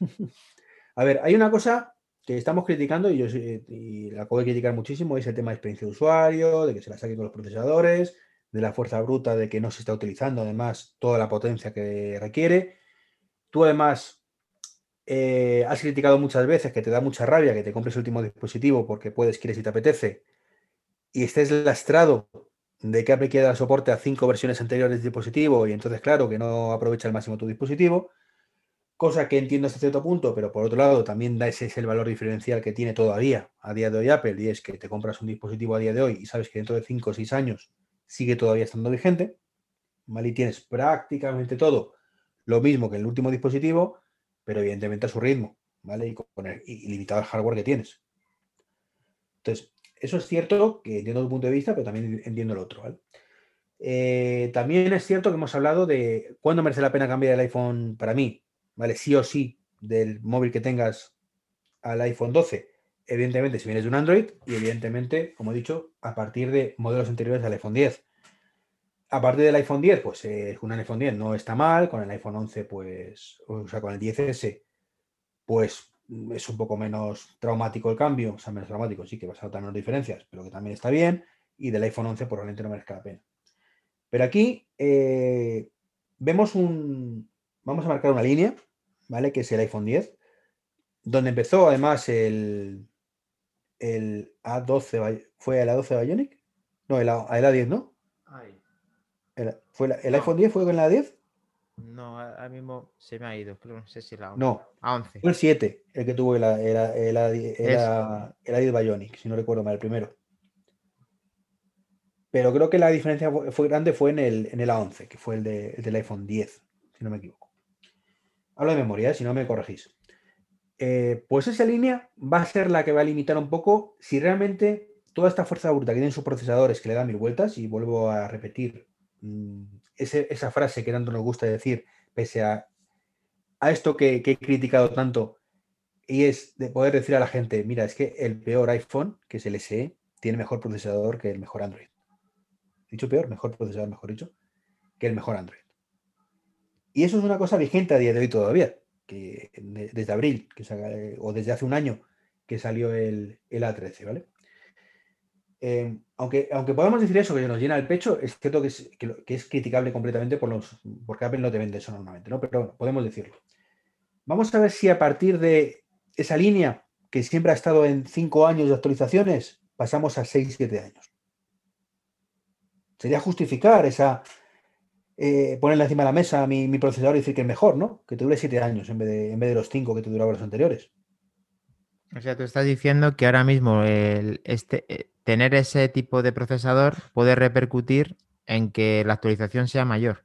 a ver, hay una cosa que estamos criticando y yo y la acabo de criticar muchísimo, es el tema de experiencia de usuario, de que se la saquen con los procesadores, de la fuerza bruta, de que no se está utilizando además toda la potencia que requiere. Tú además eh, has criticado muchas veces que te da mucha rabia que te compres el último dispositivo porque puedes, quieres y te apetece, y estés lastrado de que Apple quiera dar soporte a cinco versiones anteriores del dispositivo y entonces, claro, que no aprovecha al máximo tu dispositivo, cosa que entiendo hasta cierto punto, pero por otro lado también da ese es el valor diferencial que tiene todavía a día de hoy Apple y es que te compras un dispositivo a día de hoy y sabes que dentro de cinco o seis años sigue todavía estando vigente, ¿vale? Y tienes prácticamente todo lo mismo que el último dispositivo, pero evidentemente a su ritmo, ¿vale? Y, con limitado el hardware que tienes. Entonces, eso es cierto que entiendo tu punto de vista, pero también entiendo el otro. Eh, también es cierto que hemos hablado de cuándo merece la pena cambiar el iPhone para mí, ¿vale? Sí o sí, del móvil que tengas al iPhone 12. Evidentemente, si vienes de un Android, y evidentemente, como he dicho, a partir de modelos anteriores al iPhone 10. A partir del iPhone 10, pues eh, un iPhone 10 no está mal, con el iPhone 11, pues, o sea, con el 10S, pues es un poco menos traumático el cambio, o sea, menos traumático, sí que vas a notar menos diferencias, pero que también está bien, y del iPhone 11 probablemente no merezca la pena. Pero aquí eh, vemos un, vamos a marcar una línea, ¿vale? Que es el iPhone 10, donde empezó además el, el A12, ¿fue el A12 Bionic? No, el, A, el A10, ¿no? ¿El, fue ¿el iPhone 10 fue con la 10?
No, ahora mismo se me ha ido, pero no sé si la
11. No,
A11.
Fue el 7 el que tuvo el, el, el, el, Bionic, si no recuerdo mal, el primero. Pero creo que la diferencia fue, grande fue en el, en el A11, que fue el, de, el, del iPhone 10, si no me equivoco. Hablo de memoria, ¿eh? si no me corregís. Eh, pues esa línea va a ser la que va a limitar un poco si realmente toda esta fuerza bruta que tienen sus procesadores, que le dan mil vueltas, y vuelvo a repetir, Mm, esa frase que tanto nos gusta decir, pese a, a esto que, he criticado tanto, y es de poder decir a la gente, mira, es que el peor iPhone, que es el SE, tiene mejor procesador que el mejor Android. Dicho peor, mejor procesador, mejor dicho, que el mejor Android. Y eso es una cosa vigente a día de hoy todavía, que desde abril, que o desde hace un año que salió el, el A13, ¿vale? Eh, aunque, aunque podamos decir eso, que nos llena el pecho, es cierto que es, que, es criticable completamente por los, porque Apple no te vende eso normalmente, ¿no? Pero bueno, podemos decirlo. Vamos a ver si a partir de esa línea, que siempre ha estado en 5 años de actualizaciones, pasamos a 6, 7 años. Sería justificar esa, eh, ponerle encima de la mesa mi, mi, procesador y decir que es mejor, ¿no? Que te dure 7 años en vez, de, en vez de los 5 que te duraban los anteriores.
O sea, tú estás diciendo que ahora mismo el, este, eh, tener ese tipo de procesador puede repercutir en que la actualización sea mayor.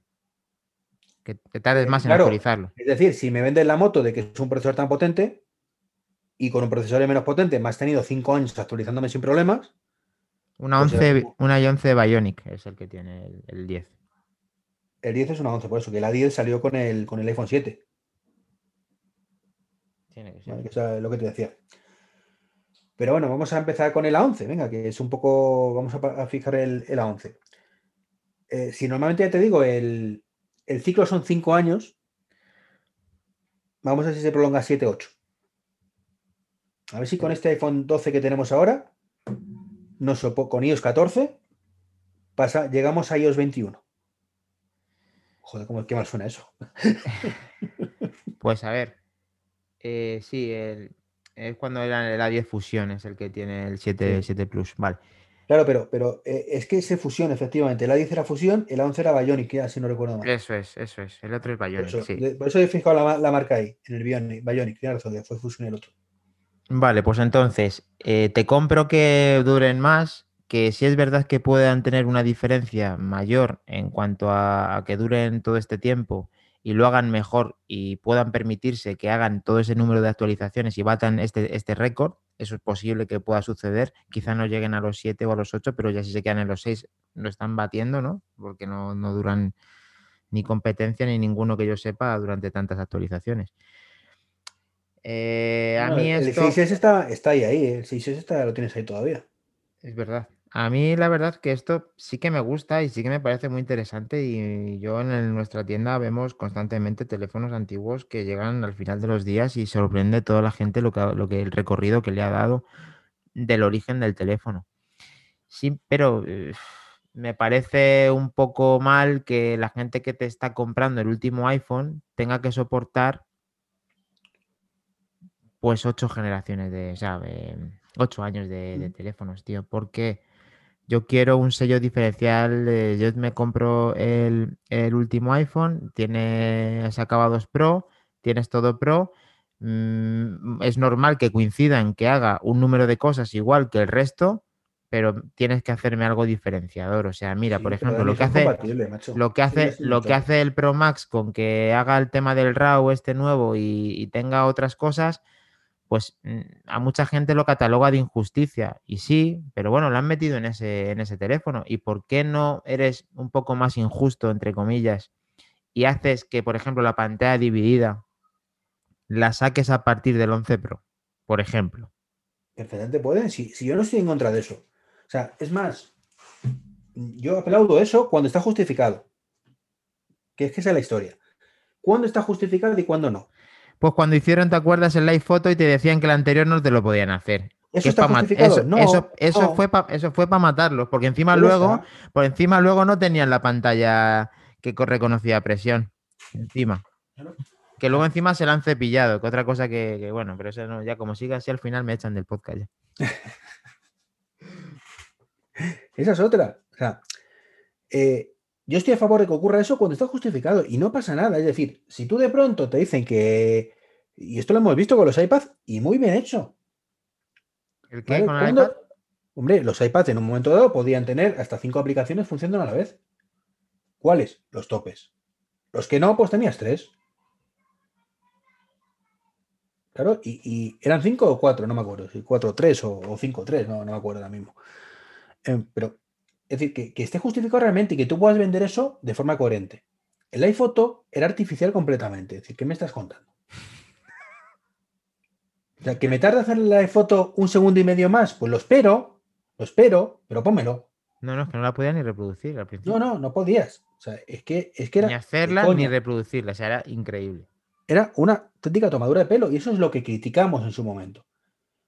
Que te tardes
Eh,
más en actualizarlo.
Es decir, si me vendes la moto de que es un procesador tan potente y con un procesador menos potente me has tenido cinco años actualizándome sin problemas,
Una
pues
11,
era como-
una i11 Bionic es el que tiene el, el 10.
el 10 es una 11, por eso que la 10 salió con el, con el iPhone 7.
Tiene que ser.
¿vale? Que eso es lo que te decía. Pero bueno, vamos a empezar con el A11, venga, que es un poco, vamos a, fijar el, el A11. Eh, si normalmente ya te digo, el, el ciclo son 5 años, vamos a ver si se prolonga a 7, 8. A ver si con este iPhone 12 que tenemos ahora, sopo- con iOS 14, pasa, llegamos a iOS 21. Joder, cómo, qué mal suena eso.
Pues a ver. Eh, sí, el- es cuando era el A10 Fusion, es el que tiene el 7,
Sí.
7 Plus. Vale.
Claro, pero, pero eh, es que se fusión, efectivamente. El A10 era fusión, el A11 era Bionic, ya, si no recuerdo mal.
Eso es, eso es. El otro es
Por
Bionic,
eso,
sí.
de- por eso he fijado la, la marca ahí, en el Bionic, Bionic, tienes razón, fue fusión el otro.
Vale, pues entonces, eh, te compro que duren más, que si es verdad que puedan tener una diferencia mayor en cuanto a, a que duren todo este tiempo y lo hagan mejor y puedan permitirse que hagan todo ese número de actualizaciones y batan este, este récord, eso es posible que pueda suceder. Quizá no lleguen a los 7 o a los 8, pero ya si se quedan en los 6 lo están batiendo, ¿no? Porque no, no duran ni competencia ni ninguno que yo sepa durante tantas actualizaciones. Eh, a
No,
mí
el
esto...
6S está, está ahí, ahí, el 6S está, lo tienes ahí todavía.
Es verdad. A mí la verdad que esto sí que me gusta y sí que me parece muy interesante y yo en el- nuestra tienda vemos constantemente teléfonos antiguos que llegan al final de los días y sorprende toda la gente lo que, ha- lo que el recorrido que le ha dado del origen del teléfono. Sí, pero eh, me parece un poco mal que la gente que te está comprando el último iPhone tenga que soportar pues ocho generaciones de, o sea, de- ocho años de, de
Mm.
teléfonos, tío, porque yo quiero un sello diferencial, eh, yo me compro el, el último iPhone, tienes acabados Pro, tienes todo Pro, mm, es normal que coincidan que haga un número de cosas igual que el resto, pero tienes que hacerme algo diferenciador, o sea, mira,
Sí,
por ejemplo, lo que hace lo que hace, lo que hace el Pro Max con que haga el tema del RAW este nuevo y, y tenga otras cosas, pues mm, a mucha gente lo cataloga de injusticia. Y sí, pero bueno, lo han metido en ese, en ese teléfono. ¿Y por qué no eres un poco más injusto, entre comillas, y haces que, por ejemplo, la pantalla dividida la saques a partir del 11 Pro, por ejemplo?
Perfectamente pueden, si, si yo no estoy en contra de eso. O sea, es más, yo aplaudo eso cuando está justificado. Que es que esa es la historia. ¿Cuándo está justificado y cuándo no?
Pues cuando hicieron, ¿te acuerdas el live photo y te decían que el anterior no te lo podían hacer?
¿Eso está justificado?
Eso,
no,
eso, eso
no,
fue pa- eso fue para matarlos, porque encima
pero
luego,
está.
por encima luego no tenían la pantalla que co- reconocía presión. Encima.
Claro.
Que luego encima se la han cepillado, que otra cosa que, que, bueno, pero eso no, ya como siga así al final me echan del podcast ya.
Esa es otra. O sea, eh, yo estoy a favor de que ocurra eso cuando está justificado y no pasa nada. Es decir, si tú de pronto te dicen que, y esto lo hemos visto con los iPads, y muy bien hecho.
¿El qué?
¿vale?
¿Con el.
Hombre, los iPads en un momento dado podían tener hasta cinco aplicaciones funcionando a la vez. ¿Cuáles? Los topes. Los que no, pues tenías tres. Claro, y, y eran cinco o cuatro, no me acuerdo, si cuatro tres o, o cinco tres, no, no me acuerdo ahora mismo. Em, pero, es decir, que, que esté justificado realmente y que tú puedas vender eso de forma coherente. El iPhoto era artificial completamente. Es decir, ¿qué me estás contando? O sea, que me tarda hacer la foto un segundo y medio más, pues lo espero, lo espero, pero pónmelo.
No, no, es que no la podía ni reproducir al principio.
No, no, no podías. O sea, es que, es que era,
ni hacerla ni reproducirla, o sea, era increíble.
era una auténtica tomadura de pelo y eso es lo que criticamos en su momento.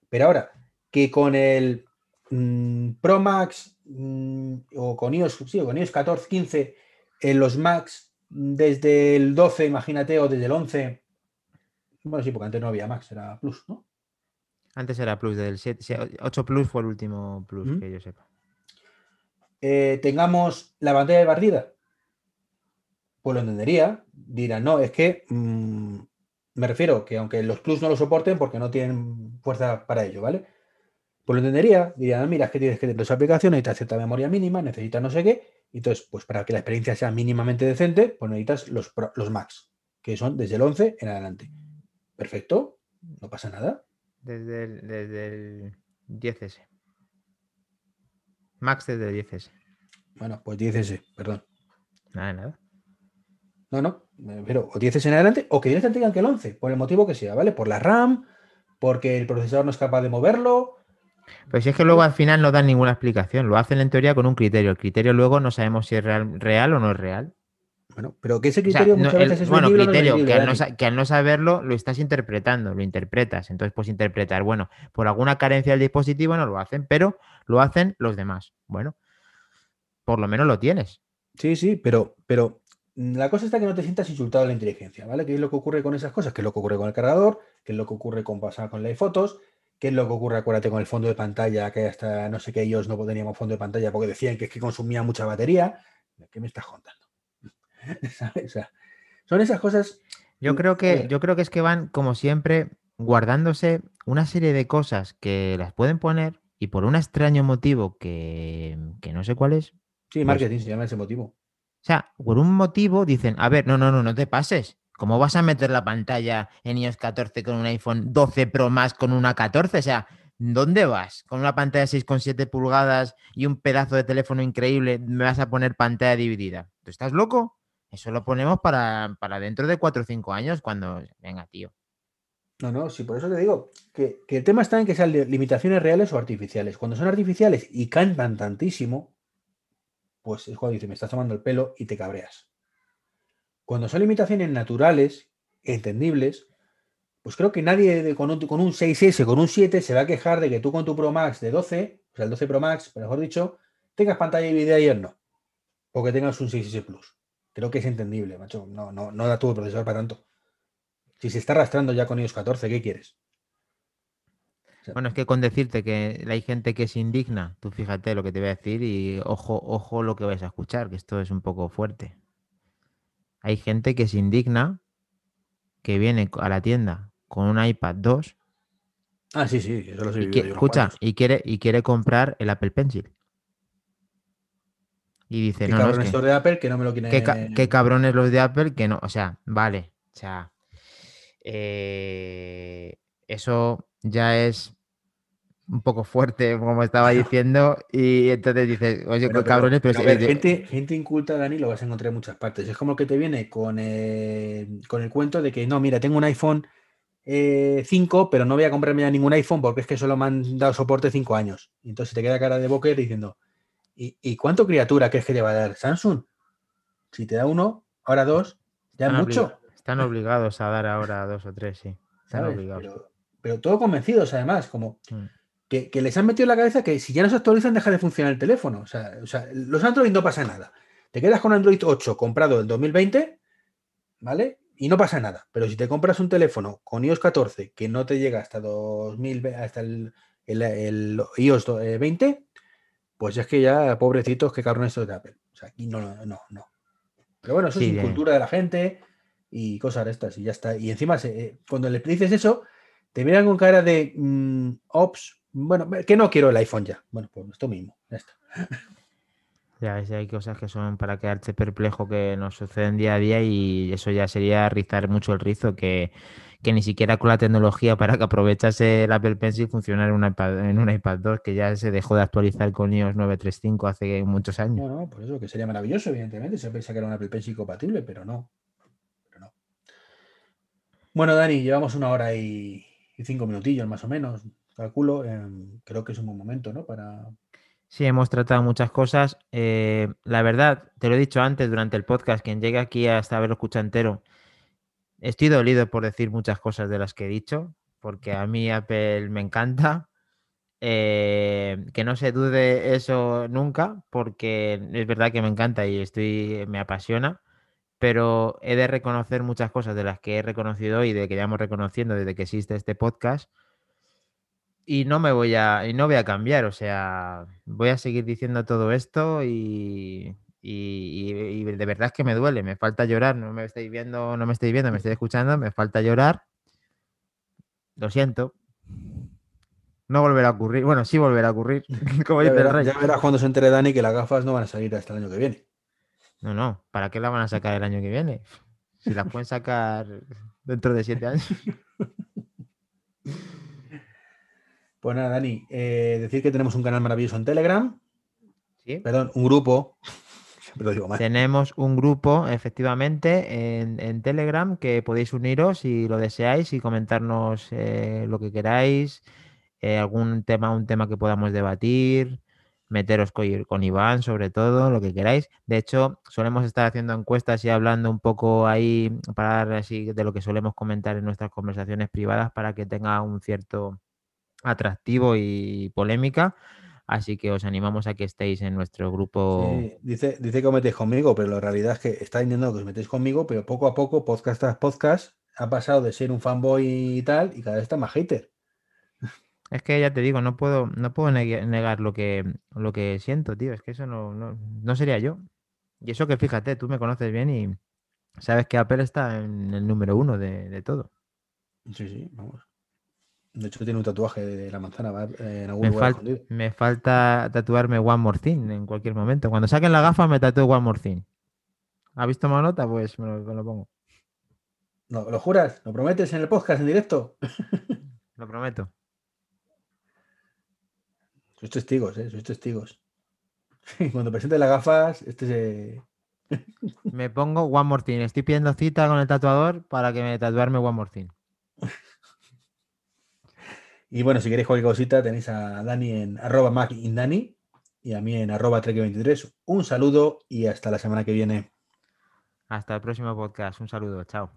Pero ahora, que con el mm, Pro Max mm, o con iOS, sí, o con iOS 14, 15, en los Max mm, desde el 12, imagínate, o desde el 11, bueno, sí, porque antes no había Max, era Plus, ¿no?
Antes era Plus, del 7, sí, 8 Plus fue el último Plus
Mm.
que yo sepa.
eh, tengamos la pantalla de barrida, pues lo entendería. Dirán, no, es que mm, Me refiero que aunque los Plus no lo soporten porque no tienen fuerza para ello, ¿vale? Pues lo entendería, dirían, mira, es que tienes que tener esa aplicación, necesitas cierta memoria mínima, necesitas no sé qué, y entonces, pues para que la experiencia sea mínimamente decente, pues necesitas los, los Max, que son desde el 11 en adelante. Perfecto, no pasa nada.
Desde el, desde el 10S. Max desde el 10S.
Bueno, pues 10S, perdón.
Nada, nada.
No, no, pero o 10S en adelante o que directamente digan que el 11, por el motivo que sea, ¿vale? Por la RAM, porque el procesador no es capaz de moverlo,
pues si es que luego al final no dan ninguna explicación, lo hacen en teoría con un criterio. El criterio luego no sabemos si es real, real o no es real.
Bueno, pero que ese criterio muchas veces es
Bueno, criterio, que, al no, que, al no, saberlo lo estás interpretando, lo interpretas. Entonces, pues interpretar, bueno, por alguna carencia del dispositivo no lo hacen, pero lo hacen los demás. Bueno, por lo menos lo tienes.
Sí, sí, pero, pero la cosa está que no te sientas insultado a la inteligencia, ¿vale? ¿Qué es lo que ocurre con esas cosas? ¿Qué es lo que ocurre con el cargador? ¿Qué es lo que ocurre con pasar con las fotos? ¿Qué es lo que ocurre? Acuérdate con el fondo de pantalla, que hasta no sé qué ellos no teníamos fondo de pantalla porque decían que es que consumía mucha batería. ¿Qué me estás contando? son esas cosas.
Yo creo que, yo creo que es que van, como siempre, guardándose una serie de cosas que las pueden poner y por un extraño motivo que, no sé cuál es.
Sí, pues marketing se llama ese motivo. O
sea, por un motivo dicen, a ver, no, no, no, no te pases. ¿Cómo vas a meter la pantalla en iOS 14 con un iPhone 12 Pro más con una 14? O sea, ¿dónde vas? Con una pantalla de 6,7 pulgadas y un pedazo de teléfono increíble, me vas a poner pantalla dividida. ¿Tú estás loco? Eso lo ponemos para, dentro de 4 o 5 años cuando... Venga, tío.
No, no, sí, por eso te digo que, el tema está en que sean limitaciones reales o artificiales. Cuando son artificiales y cantan tantísimo, pues es cuando dice, me estás tomando el pelo y te cabreas. Cuando son limitaciones naturales, entendibles, pues creo que nadie con, un, 6S, con un 7, se va a quejar de que tú con tu Pro Max de 12, o sea, el 12 Pro Max, mejor dicho, tengas pantalla y video y él no. O que tengas un 6S Plus. Creo que es entendible, macho. No, no, no da tu procesador para tanto. Si se está arrastrando ya con iOS 14, ¿qué quieres?
bueno, es que con decirte que hay gente que se indigna, tú fíjate lo que te voy a decir y ojo, ojo lo que vais a escuchar, que esto es un poco fuerte hay gente que se indigna que viene a la tienda con un iPad 2.
Ah, sí, sí, eso lo sé.
Y escucha, y quiere, y quiere comprar el Apple Pencil. Y dice,
¿Qué cabrones de Apple que no me lo quieren.
¿Qué, cabrones los de Apple que no? O sea, vale. O sea, eh, eso ya es un poco fuerte, como estaba diciendo, y entonces dices, oye, cabrones, pero...
gente, gente inculta, Dani, lo vas a encontrar en muchas partes. Es como que te viene con, eh, con el cuento de que, no, mira, tengo un iPhone 5, eh, pero no voy a comprarme ya ningún iPhone porque es que solo me han dado soporte 5 años. Y entonces te queda cara de boker diciendo, ¿y, cuánto criatura crees que te va a dar Samsung? Si te da uno, ahora dos, ya es mucho.
Están obligados a dar ahora dos o tres, sí. Están
obligados. Pero, todo convencidos, además, como... Mm que, les han metido en la cabeza que si ya no se actualizan deja de funcionar el teléfono. O sea, los Android no pasa nada. Te quedas con Android 8 comprado en 2020, ¿vale? Y no pasa nada. Pero si te compras un teléfono con iOS 14 que no te llega hasta 2000, hasta el, iOS 20, eh, pues es que ya, pobrecitos, qué cabrón esto de Apple. O sea, aquí no, no, no. Pero bueno, eso es cultura de la gente y cosas de estas y ya está. Y encima, eh, cuando le dices eso, te miran con cara de mm, ops, bueno, que no quiero el iPhone ya. Bueno, pues esto mismo, ya está.
Ya, hay cosas que son para quedarte perplejo que nos suceden día a día y eso ya sería rizar mucho el rizo, que, ni siquiera con la tecnología para que aprovechase el Apple Pencil funcionara en un iPad, en un iPad 2, que ya se dejó de actualizar con iOS 935 hace muchos años.
No, no, por eso que sería maravilloso, evidentemente. Se piensa que era un Apple Pencil compatible, pero no. Pero no. Bueno, Dani, llevamos una hora y cinco minutillos más o menos calculo, em, creo que es un buen momento, ¿no? Para...
Sí, hemos tratado muchas cosas. Eh, la verdad, te lo he dicho antes durante el podcast, quien llegue aquí hasta verlo escucha entero, estoy dolido por decir muchas cosas de las que he dicho, porque a mí Apple me encanta. Eh, que no se dude eso nunca, porque es verdad que me encanta y estoy, me apasiona, pero he de reconocer muchas cosas de las que he reconocido y de que llevamos reconociendo desde que existe este podcast y no me voy a, y no voy a cambiar, o sea, voy a seguir diciendo todo esto y, Y, de verdad es que me duele, me falta llorar, no me estáis viendo, no me estáis viendo, me estáis escuchando, me falta llorar. Lo siento. No volverá a ocurrir. Bueno, sí volverá a ocurrir.
Como ya, verás, ya verás cuando se entere Dani que las gafas no van a salir hasta el año que viene.
No, no. ¿Para qué las van a sacar el año que viene? Si las pueden sacar dentro de siete años.
Pues nada, Dani, eh, decir que tenemos un canal maravilloso en Telegram. ¿Sí? Perdón, un grupo.
Tenemos un grupo, efectivamente, en, Telegram que podéis uniros si lo deseáis y comentarnos eh, lo que queráis, eh, algún tema, un tema que podamos debatir, meteros con, Iván, sobre todo, lo que queráis. De hecho, solemos estar haciendo encuestas y hablando un poco ahí para así de lo que solemos comentar en nuestras conversaciones privadas para que tenga un cierto atractivo y polémica. Así que os animamos a que estéis en nuestro grupo.
dice, dice que os metéis conmigo, pero la realidad es que está diciendo que os metéis conmigo, pero poco a poco, podcast tras podcast, ha pasado de ser un fanboy y tal, y cada vez está más hater.
Es que ya te digo, no puedo, no puedo negar lo que, lo que siento, tío. Es que eso no, no, sería yo. Y eso que fíjate, tú me conoces bien y sabes que Apple está en el número uno de, todo.
Sí, sí, vamos. De hecho, tiene un tatuaje de la manzana en
algún me lugar Me falta tatuarme One More Thing en cualquier momento. Cuando saquen la gafa, me tatúo One More Thing. ¿Ha visto más nota? Pues me lo, pongo.
No, ¿Lo juras? ¿Lo prometes en el podcast en directo?
lo prometo.
Sois testigos, ¿eh? Sois testigos. Cuando presente las gafas, este se...
me pongo One More Thing. Estoy pidiendo cita con el tatuador para que me tatuarme One More Thing.
Y bueno, si queréis cualquier cosita, tenéis a Dani en arroba Dani y a mí en arroba 23 Un saludo y hasta la semana que viene.
Hasta el próximo podcast. Un saludo. Chao.